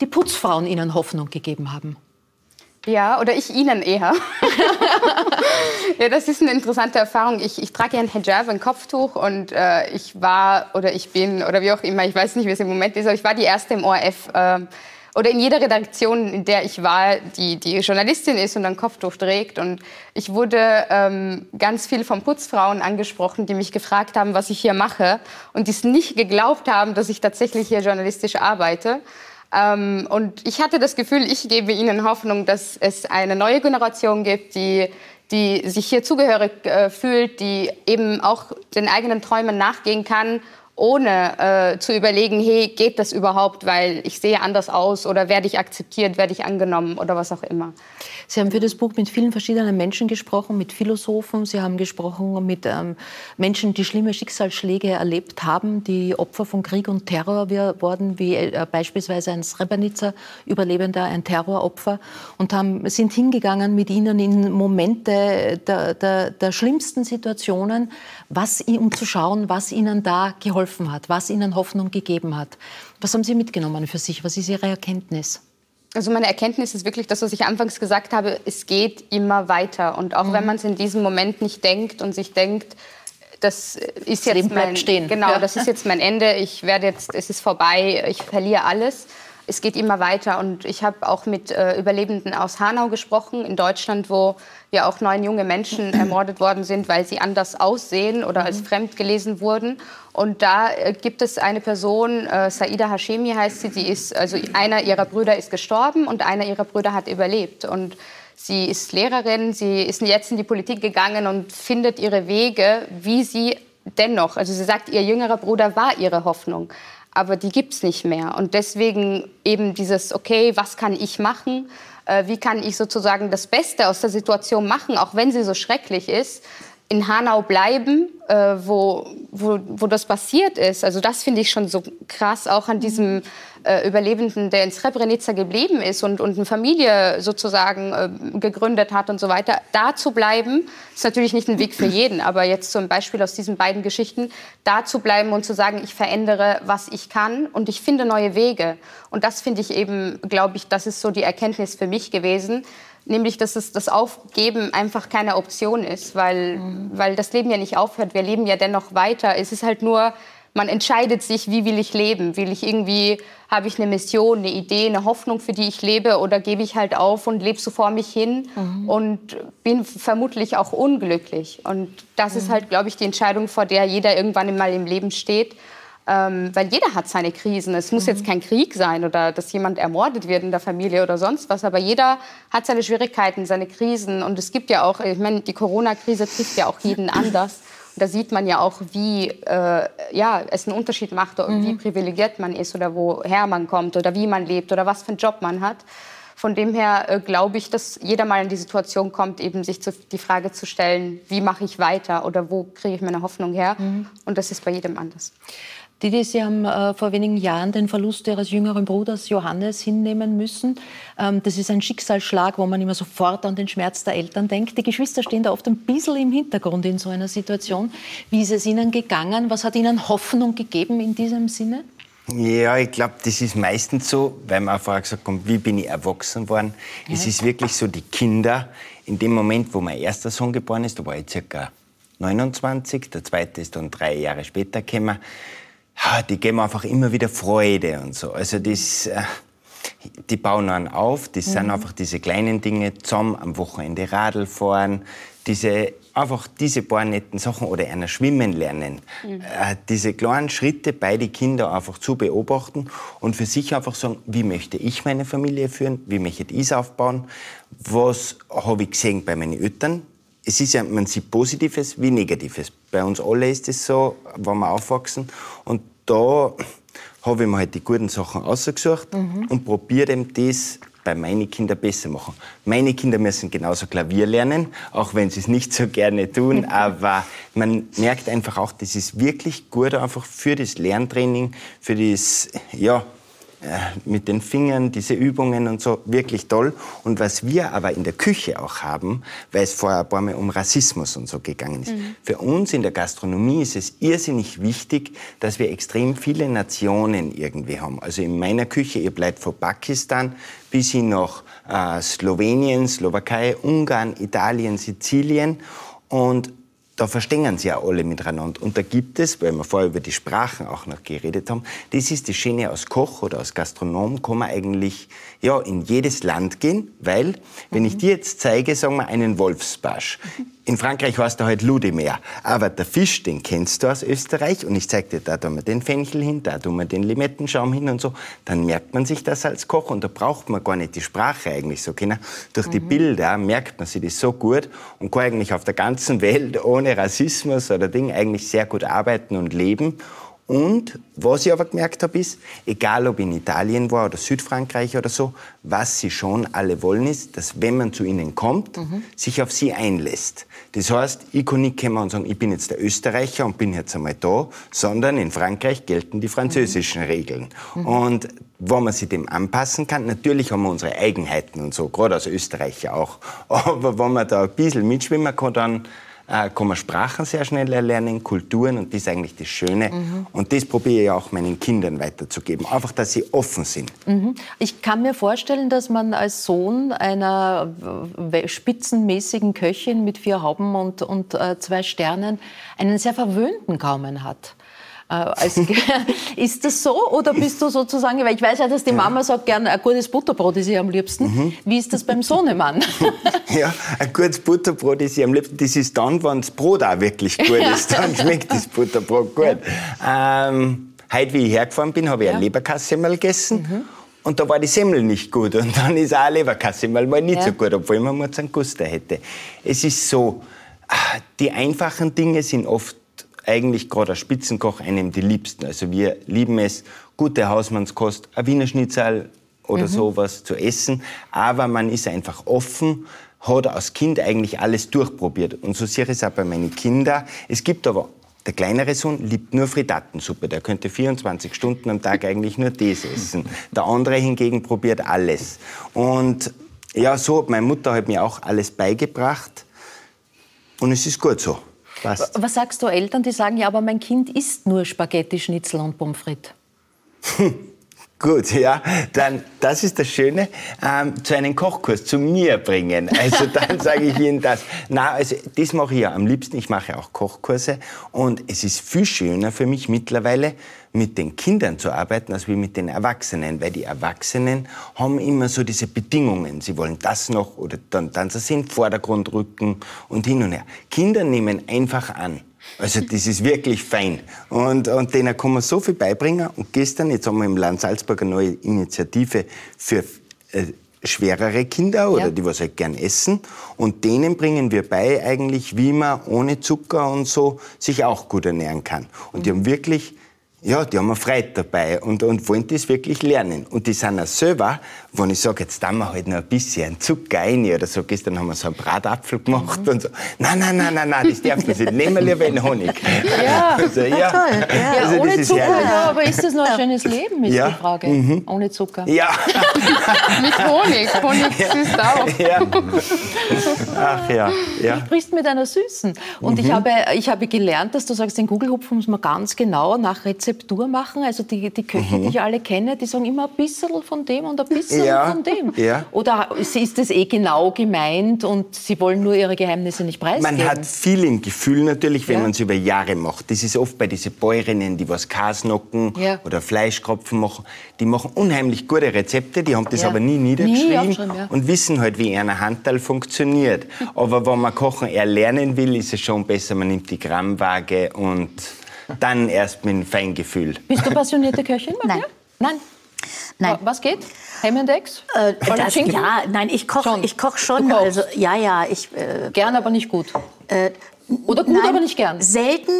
die Putzfrauen Ihnen Hoffnung gegeben haben. Ja, oder ich Ihnen eher. [laughs] ja, das ist eine interessante Erfahrung. Ich, ich trage ja ein Hijab, ein Kopftuch und äh, ich war oder ich bin oder wie auch immer, ich weiß nicht, wie es im Moment ist, aber ich war die erste im ORF. Äh, oder in jeder Redaktion, in der ich war, die, die Journalistin ist und ein Kopftuch trägt. Und ich wurde ähm, ganz viel von Putzfrauen angesprochen, die mich gefragt haben, was ich hier mache und die es nicht geglaubt haben, dass ich tatsächlich hier journalistisch arbeite. Ähm, und ich hatte das Gefühl, ich gebe ihnen Hoffnung, dass es eine neue Generation gibt, die die sich hier zugehörig äh, fühlt, die eben auch den eigenen Träumen nachgehen kann ohne äh, zu überlegen, hey, geht das überhaupt, weil ich sehe anders aus oder werde ich akzeptiert, werde ich angenommen oder was auch immer. Sie haben für das Buch mit vielen verschiedenen Menschen gesprochen, mit Philosophen, Sie haben gesprochen mit ähm, Menschen, die schlimme Schicksalsschläge erlebt haben, die Opfer von Krieg und Terror wurden, wie äh, beispielsweise ein Srebrenica-Überlebender, ein Terroropfer, und haben, sind hingegangen mit ihnen in Momente der, der, der schlimmsten Situationen, was, um zu schauen, was ihnen da geholfen hat, was ihnen Hoffnung gegeben hat. Was haben Sie mitgenommen für sich? Was ist Ihre Erkenntnis? Also meine Erkenntnis ist wirklich das, was ich anfangs gesagt habe, es geht immer weiter. Und auch mhm. wenn man es in diesem Moment nicht denkt und sich denkt, das ist jetzt Leben mein, stehen. Genau, ja. das ist jetzt mein Ende, ich werde jetzt, es ist vorbei, ich verliere alles. Es geht immer weiter und ich habe auch mit äh, Überlebenden aus Hanau gesprochen, in Deutschland, wo ja auch neun junge Menschen ermordet worden sind, weil sie anders aussehen oder als mhm. fremd gelesen wurden. Und da äh, gibt es eine Person, äh, Saida Hashemi heißt sie, die ist, also einer ihrer Brüder ist gestorben und einer ihrer Brüder hat überlebt. Und sie ist Lehrerin, sie ist jetzt in die Politik gegangen und findet ihre Wege, wie sie dennoch, also sie sagt, ihr jüngerer Bruder war ihre Hoffnung, aber die gibt es nicht mehr. Und deswegen eben dieses, okay, was kann ich machen? Äh, wie kann ich sozusagen das Beste aus der Situation machen, auch wenn sie so schrecklich ist? in Hanau bleiben, äh, wo, wo, wo das passiert ist. Also das finde ich schon so krass, auch an diesem äh, Überlebenden, der in Srebrenica geblieben ist und, und eine Familie sozusagen äh, gegründet hat und so weiter. Da zu bleiben, ist natürlich nicht ein Weg für jeden, aber jetzt zum Beispiel aus diesen beiden Geschichten, da zu bleiben und zu sagen, ich verändere, was ich kann und ich finde neue Wege. Und das finde ich eben, glaube ich, das ist so die Erkenntnis für mich gewesen, nämlich dass es das Aufgeben einfach keine Option ist, weil, mhm. weil das Leben ja nicht aufhört. Wir leben ja dennoch weiter. Es ist halt nur, man entscheidet sich, wie will ich leben? Will ich irgendwie, habe ich eine Mission, eine Idee, eine Hoffnung, für die ich lebe oder gebe ich halt auf und lebe so vor mich hin mhm. und bin vermutlich auch unglücklich. Und das mhm. ist halt, glaube ich, die Entscheidung, vor der jeder irgendwann mal im Leben steht. Ähm, weil jeder hat seine Krisen. Es muss mhm. jetzt kein Krieg sein oder dass jemand ermordet wird in der Familie oder sonst was, aber jeder hat seine Schwierigkeiten, seine Krisen. Und es gibt ja auch, ich meine, die Corona-Krise trifft ja auch jeden [clears throat] anders. Und da sieht man ja auch, wie äh, ja, es einen Unterschied macht, mhm. wie privilegiert man ist oder woher man kommt oder wie man lebt oder was für einen Job man hat. Von dem her äh, glaube ich, dass jeder mal in die Situation kommt, eben sich zu, die Frage zu stellen, wie mache ich weiter oder wo kriege ich meine Hoffnung her? Mhm. Und das ist bei jedem anders. Didi, Sie haben äh, vor wenigen Jahren den Verlust Ihres jüngeren Bruders Johannes hinnehmen müssen. Ähm, das ist ein Schicksalsschlag, wo man immer sofort an den Schmerz der Eltern denkt. Die Geschwister stehen da oft ein bisschen im Hintergrund in so einer Situation. Wie ist es Ihnen gegangen? Was hat Ihnen Hoffnung gegeben in diesem Sinne? Ja, ich glaube, das ist meistens so, weil man vorher gesagt hat, wie bin ich erwachsen worden. Ja. Es ist wirklich so, die Kinder, in dem Moment, wo mein erster Sohn geboren ist, da war ich circa 29, der zweite ist dann drei Jahre später gekommen, die geben einfach immer wieder Freude und so. Also das, äh, die bauen dann auf. Das mhm. sind einfach diese kleinen Dinge, zusammen am Wochenende Radl fahren, diese, einfach diese paar netten Sachen oder einer schwimmen lernen. Mhm. Äh, diese kleinen Schritte bei den Kindern einfach zu beobachten und für sich einfach sagen, wie möchte ich meine Familie führen, wie möchte ich es aufbauen, was habe ich gesehen bei meinen Eltern, es ist ja, man sieht Positives wie Negatives. Bei uns alle ist es so, wenn wir aufwachsen. Und da habe ich mir halt die guten Sachen ausgesucht mhm. und probiere eben das bei meinen Kindern besser machen. Meine Kinder müssen genauso Klavier lernen, auch wenn sie es nicht so gerne tun. [laughs] aber man merkt einfach auch, das ist wirklich gut einfach für das Lerntraining, für das, ja, mit den Fingern, diese Übungen und so, wirklich toll. Und was wir aber in der Küche auch haben, weil es vorher ein paar Mal um Rassismus und so gegangen ist. Mhm. Für uns in der Gastronomie ist es irrsinnig wichtig, dass wir extrem viele Nationen irgendwie haben. Also in meiner Küche, ihr bleibt von Pakistan bis hin nach äh, Slowenien, Slowakei, Ungarn, Italien, Sizilien. Und da verstehen sie ja alle miteinander. Und da gibt es, weil wir vorher über die Sprachen auch noch geredet haben, das ist die Schiene als Koch oder als Gastronom, kann man eigentlich ja, in jedes Land gehen, weil, wenn ich dir jetzt zeige, sagen wir einen Wolfsbarsch, [laughs] in Frankreich heißt er halt Ludemeer. Aber der Fisch, den kennst du aus Österreich. Und ich zeig dir, da tun wir den Fenchel hin, da tun wir den Limettenschaum hin und so. Dann merkt man sich das als Koch. Und da braucht man gar nicht die Sprache eigentlich so kennen. Durch die mhm. Bilder merkt man sich das so gut und kann eigentlich auf der ganzen Welt [laughs] ohne Rassismus oder Ding eigentlich sehr gut arbeiten und leben. Und was ich aber gemerkt habe, ist, egal ob in Italien war oder Südfrankreich oder so, was sie schon alle wollen, ist, dass wenn man zu ihnen kommt, mhm. sich auf sie einlässt. Das heißt, ich kann nicht kommen und sagen, ich bin jetzt der Österreicher und bin jetzt einmal da, sondern in Frankreich gelten die französischen mhm. Regeln. Mhm. Und wo man sich dem anpassen kann, natürlich haben wir unsere Eigenheiten und so, gerade als Österreicher auch. [laughs] Aber wenn man da ein bisschen mitschwimmen kann, dann äh, kann man Sprachen sehr schnell erlernen, Kulturen und das ist eigentlich das Schöne. Mhm. Und das probiere ich auch meinen Kindern weiterzugeben. Einfach, dass sie offen sind. Mhm. Ich kann mir vorstellen, dass man als Sohn einer spitzenmäßigen Köchin mit vier Hauben und, und äh, zwei Sternen einen sehr verwöhnten Gaumen hat. Äh, [laughs] ist das so oder bist du sozusagen, weil ich weiß ja, dass die Mama sagt gerne ein gutes Butterbrot ist ihr am liebsten. Mhm. Wie ist das beim Sohnemann? [laughs] ja, ein gutes Butterbrot ist ihr am liebsten. Das ist dann, wenn das Brot auch wirklich gut ist. Dann schmeckt das Butterbrot gut. Ähm, heute, wie ich hergefahren bin, habe ich ja. ein Leberkassemmel gegessen. Mhm. Und da war die Semmel nicht gut. Und dann ist auch ein Leberkassemmel mal nicht ja. so gut, obwohl man mal einen Guster hätte. Es ist so, ah, die einfachen Dinge sind oft eigentlich gerade als Spitzenkoch einem die liebsten. Also wir lieben es, gute Hausmannskost, ein Wiener Schnitzel oder mhm. sowas zu essen. Aber man ist einfach offen, hat als Kind eigentlich alles durchprobiert. Und so sehe ich es auch bei meinen Kindern. Es gibt aber der kleinere Sohn liebt nur Frittatensuppe. Der könnte 24 Stunden am Tag eigentlich nur das essen. Der andere hingegen probiert alles. Und ja, so hat meine Mutter halt mir auch alles beigebracht. Und es ist gut so. Passt. Was sagst du Eltern, die sagen, ja, aber mein Kind isst nur Spaghetti, Schnitzel und Pommes frites? [laughs] Gut, ja, dann, das ist das Schöne, ähm, zu einem Kochkurs zu mir bringen. Also dann [laughs] sage ich Ihnen das. Na, also das mache ich ja am liebsten. Ich mache auch Kochkurse und es ist viel schöner für mich mittlerweile, mit den Kindern zu arbeiten, als wie mit den Erwachsenen, weil die Erwachsenen haben immer so diese Bedingungen. Sie wollen das noch oder dann, dann sie in den Vordergrund rücken und hin und her. Kinder nehmen einfach an. Also das ist wirklich fein. Und, und denen kann man so viel beibringen. Und gestern, jetzt haben wir im Land Salzburg eine neue Initiative für äh, schwerere Kinder oder ja. die was halt gern essen. Und denen bringen wir bei eigentlich, wie man ohne Zucker und so sich auch gut ernähren kann. Und mhm. die haben wirklich ja, die haben eine Freude dabei und, und wollen das wirklich lernen. Und die sind auch selber, wenn ich sage, jetzt tun wir halt noch ein bisschen Zucker rein oder so, gestern haben wir so einen Bratapfel gemacht mhm. und so. Nein, nein, nein, nein, nein, das darf man nicht. Nehmen wir lieber einen Honig. Ja, also, ja. ja toll. Ja. Also, ohne Zucker, ja, aber ist das noch ein schönes Leben, ist ja. die Frage. Mhm. Ohne Zucker. Ja. [laughs] mit Honig. Honig süßt auch. Ja. Ach ja. ja. Du sprichst mit einer Süßen. Und mhm. ich, habe, ich habe gelernt, dass du sagst, den Gugelhupfen muss man ganz genau nach Rezept Rezeptur machen. Also die, die Köche, mhm. die ich alle kenne, die sagen immer ein bisschen von dem und ein bisschen ja. von dem. Ja. Oder ist das eh genau gemeint und sie wollen nur ihre Geheimnisse nicht preisgeben? Man hat viel im Gefühl natürlich, wenn ja. man es über Jahre macht. Das ist oft bei diesen Bäuerinnen, die was Kasnocken ja. oder Fleischkropfen machen. Die machen unheimlich gute Rezepte, die haben das aber nie niedergeschrieben nie und wissen halt, wie ein Handteil funktioniert. [laughs] aber wenn man Kochen erlernen will, ist es schon besser, man nimmt die Grammwaage und dann erst mit dem Feingefühl. Bist du [laughs] passionierte Köchin, Maria? Nein. Nein. Was geht? Eggs? Äh, das, ja, nein, ich koche ich koch schon. Also, ja, ja, ich, äh, gern, aber nicht gut. Äh, Oder gut, nein, aber nicht gern. Selten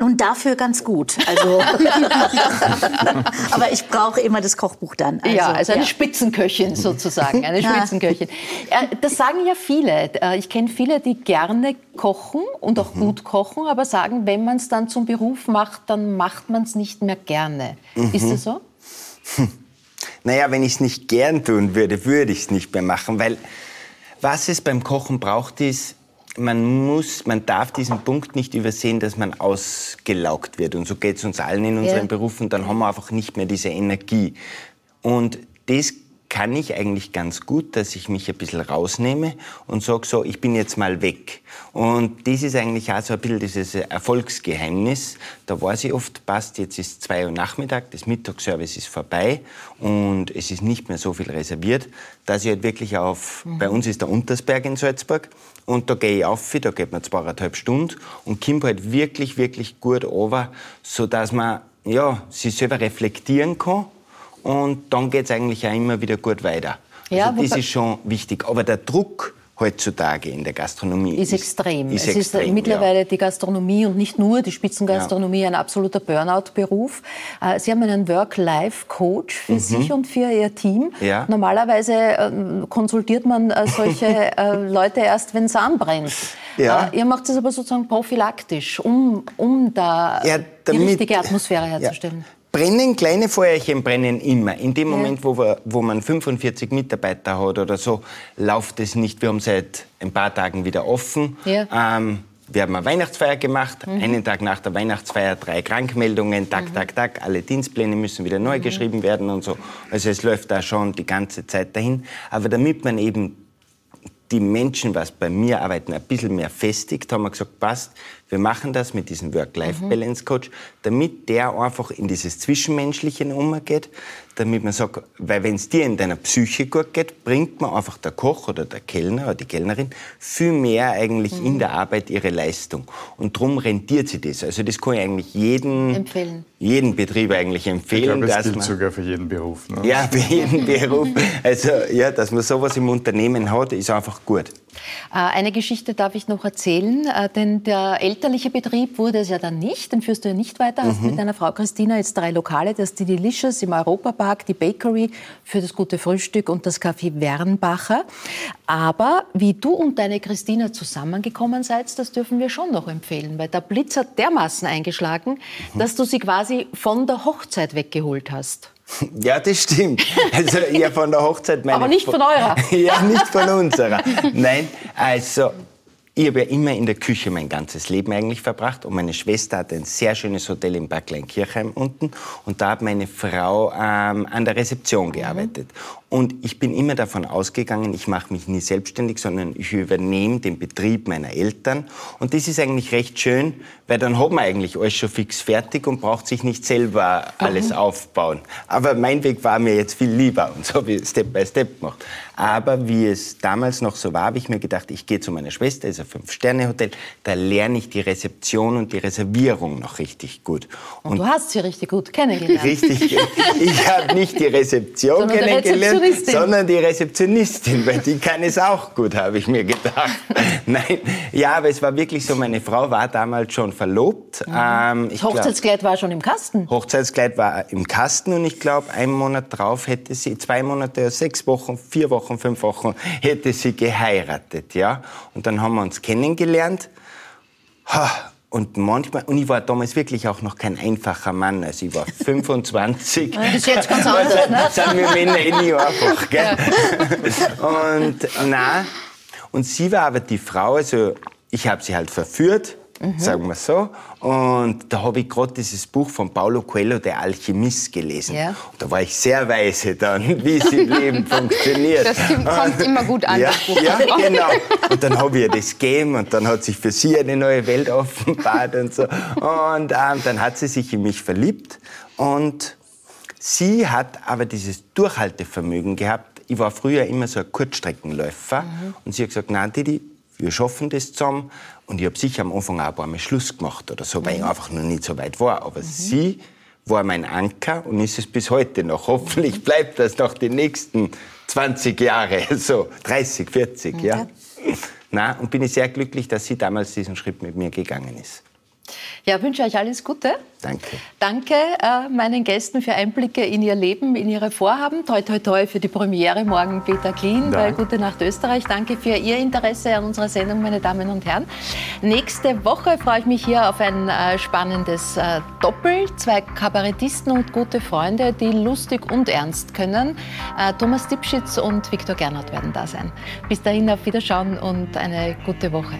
und dafür ganz gut. Also, [laughs] aber ich brauche immer das Kochbuch dann. Also, ja, also eine ja. Spitzenköchin sozusagen, eine [laughs] Spitzenköchin. Das sagen ja viele. Äh, ich kenne viele, die gerne kochen und auch mhm. gut kochen, aber sagen, wenn man es dann zum Beruf macht, dann macht man es nicht mehr gerne. Mhm. Ist das so? Hm. [laughs] Naja, wenn ich es nicht gern tun würde, würde ich es nicht mehr machen, weil was es beim Kochen braucht, ist man muss, man darf diesen Punkt nicht übersehen, dass man ausgelaugt wird. Und so geht es uns allen in unseren ja. Berufen. Dann haben wir einfach nicht mehr diese Energie. Und das kann ich eigentlich ganz gut, dass ich mich ein bisschen rausnehme und sage so, ich bin jetzt mal weg. Und das ist eigentlich auch so ein bisschen dieses Erfolgsgeheimnis. Da weiß ich oft, passt, jetzt ist zwei Uhr Nachmittag, das Mittagsservice ist vorbei und es ist nicht mehr so viel reserviert, dass ich halt wirklich auf, mhm. bei uns ist der Untersberg in Salzburg und da gehe ich auf, da geht man zweieinhalb Stunden und komme halt wirklich, wirklich gut over, sodass man ja, sich selber reflektieren kann und dann geht es eigentlich auch immer wieder gut weiter. Also ja, das ist schon wichtig. Aber der Druck heutzutage in der Gastronomie ist, ist extrem. Ist es extrem, ist mittlerweile ja. die Gastronomie und nicht nur die Spitzengastronomie ja. ein absoluter Burnout-Beruf. Äh, Sie haben einen Work-Life-Coach für mhm. sich und für Ihr Team. Ja. Normalerweise äh, konsultiert man äh, solche [laughs] Leute erst, wenn es anbrennt. Ja. Ihr macht es aber sozusagen prophylaktisch, um, um da die richtige Atmosphäre herzustellen. Brennen, kleine Feuerchen brennen immer. In dem Moment, wo, wir, wo man 45 Mitarbeiter hat oder so, läuft es nicht. Wir haben seit ein paar Tagen wieder offen. Ja. Ähm, wir haben eine Weihnachtsfeier gemacht, mhm. einen Tag nach der Weihnachtsfeier drei Krankmeldungen, tak, mhm. tak, tak, alle Dienstpläne müssen wieder neu mhm. geschrieben werden und so. Also es läuft da schon die ganze Zeit dahin. Aber damit man eben die Menschen, was bei mir arbeiten, ein bisschen mehr festigt, haben wir gesagt, passt, wir machen das mit diesem Work-Life-Balance-Coach, damit der einfach in dieses Zwischenmenschliche umgeht, damit man sagt, weil wenn es dir in deiner Psyche gut geht, bringt man einfach der Koch oder der Kellner oder die Kellnerin viel mehr eigentlich mhm. in der Arbeit ihre Leistung. Und darum rentiert sie das. Also das kann ich eigentlich jeden, empfehlen. jeden Betrieb eigentlich empfehlen. Ich glaube, das gilt sogar für jeden Beruf. Ne? Ja, für jeden Beruf. Also ja, dass man sowas im Unternehmen hat, ist einfach gut. Äh, eine Geschichte darf ich noch erzählen, äh, denn der elterliche Betrieb wurde es ja dann nicht, den führst du ja nicht weiter, hast mhm. mit deiner Frau Christina jetzt drei Lokale, das ist die Delicious im Europapark, die Bakery für das gute Frühstück und das Café Wernbacher. Aber wie du und deine Christina zusammengekommen seid, das dürfen wir schon noch empfehlen, weil der Blitz hat dermaßen eingeschlagen, mhm. dass du sie quasi von der Hochzeit weggeholt hast. Ja, das stimmt. Also ja, von der Hochzeit meine Aber nicht von eurer. [laughs] ja, nicht von unserer. Nein, also ich habe ja immer in der Küche mein ganzes Leben eigentlich verbracht und meine Schwester hat ein sehr schönes Hotel in Bad Kleinkirchheim unten und da hat meine Frau ähm, an der Rezeption gearbeitet. Mhm. Und ich bin immer davon ausgegangen, ich mache mich nie selbstständig, sondern ich übernehme den Betrieb meiner Eltern. Und das ist eigentlich recht schön, weil dann hat man eigentlich alles schon fix fertig und braucht sich nicht selber alles mhm. aufbauen. Aber mein Weg war mir jetzt viel lieber und so habe ich Step by Step gemacht. Aber wie es damals noch so war, habe ich mir gedacht, ich gehe zu meiner Schwester, ist ein Fünf-Sterne-Hotel, da lerne ich die Rezeption und die Reservierung noch richtig gut. Und, und du hast sie richtig gut kennengelernt. Richtig. [laughs] Ich habe nicht die Rezeption kennengelernt, sondern die Rezeptionistin, weil die kann es auch gut, habe ich mir gedacht. [laughs] Nein, ja, aber es war wirklich so, meine Frau war damals schon verlobt. Mhm. Ähm, das Hochzeitskleid glaub, war schon im Kasten? Hochzeitskleid war im Kasten und ich glaube, einen Monat drauf hätte sie, zwei Monate, sechs Wochen, vier Wochen, fünf Wochen, hätte sie geheiratet, ja. Und dann haben wir uns kennengelernt. Und manchmal, und ich war damals wirklich auch noch kein einfacher Mann. Also ich war 25. [laughs] das ist jetzt ganz anders, ne? Sind wir Männer eh nicht einfach, gell? [laughs] Und, na, und sie war aber die Frau, also ich habe sie halt verführt mhm. sagen wir so. Und da habe ich gerade dieses Buch von Paulo Coelho, Der Alchemist, gelesen. Ja. Und da war ich sehr weise dann, [laughs] wie es im Leben [laughs] funktioniert. Das kommt immer gut an, ja, das Buch. Ja, genau. Und dann habe ich ihr das gegeben und dann hat sich für sie eine neue Welt offenbart und so. Und ähm, dann hat sie sich in mich verliebt und sie hat aber dieses Durchhaltevermögen gehabt. Ich war früher immer so ein Kurzstreckenläufer mhm. und sie hat gesagt, nein, Didi, wir schaffen das zusammen. Und ich habe sicher am Anfang auch ein paar Mal Schluss gemacht oder so, weil ich mhm. einfach noch nicht so weit war. Aber mhm. sie war mein Anker und ist es bis heute noch. Hoffentlich bleibt das noch die nächsten 20 Jahre, [laughs] so 30, 40, okay. ja. Na, und bin ich sehr glücklich, dass sie damals diesen Schritt mit mir gegangen ist. Ja, wünsche euch alles Gute. Danke. Danke äh, meinen Gästen für Einblicke in ihr Leben, in ihre Vorhaben. Toi, toi, toi für die Premiere morgen Peter Klien bei Gute Nacht Österreich. Danke für Ihr Interesse an unserer Sendung, meine Damen und Herren. Nächste Woche freue ich mich hier auf ein äh, spannendes äh, Doppel. Zwei Kabarettisten und gute Freunde, die lustig und ernst können. Äh, Thomas Dipschitz und Viktor Gernot werden da sein. Bis dahin auf Wiederschauen und eine gute Woche.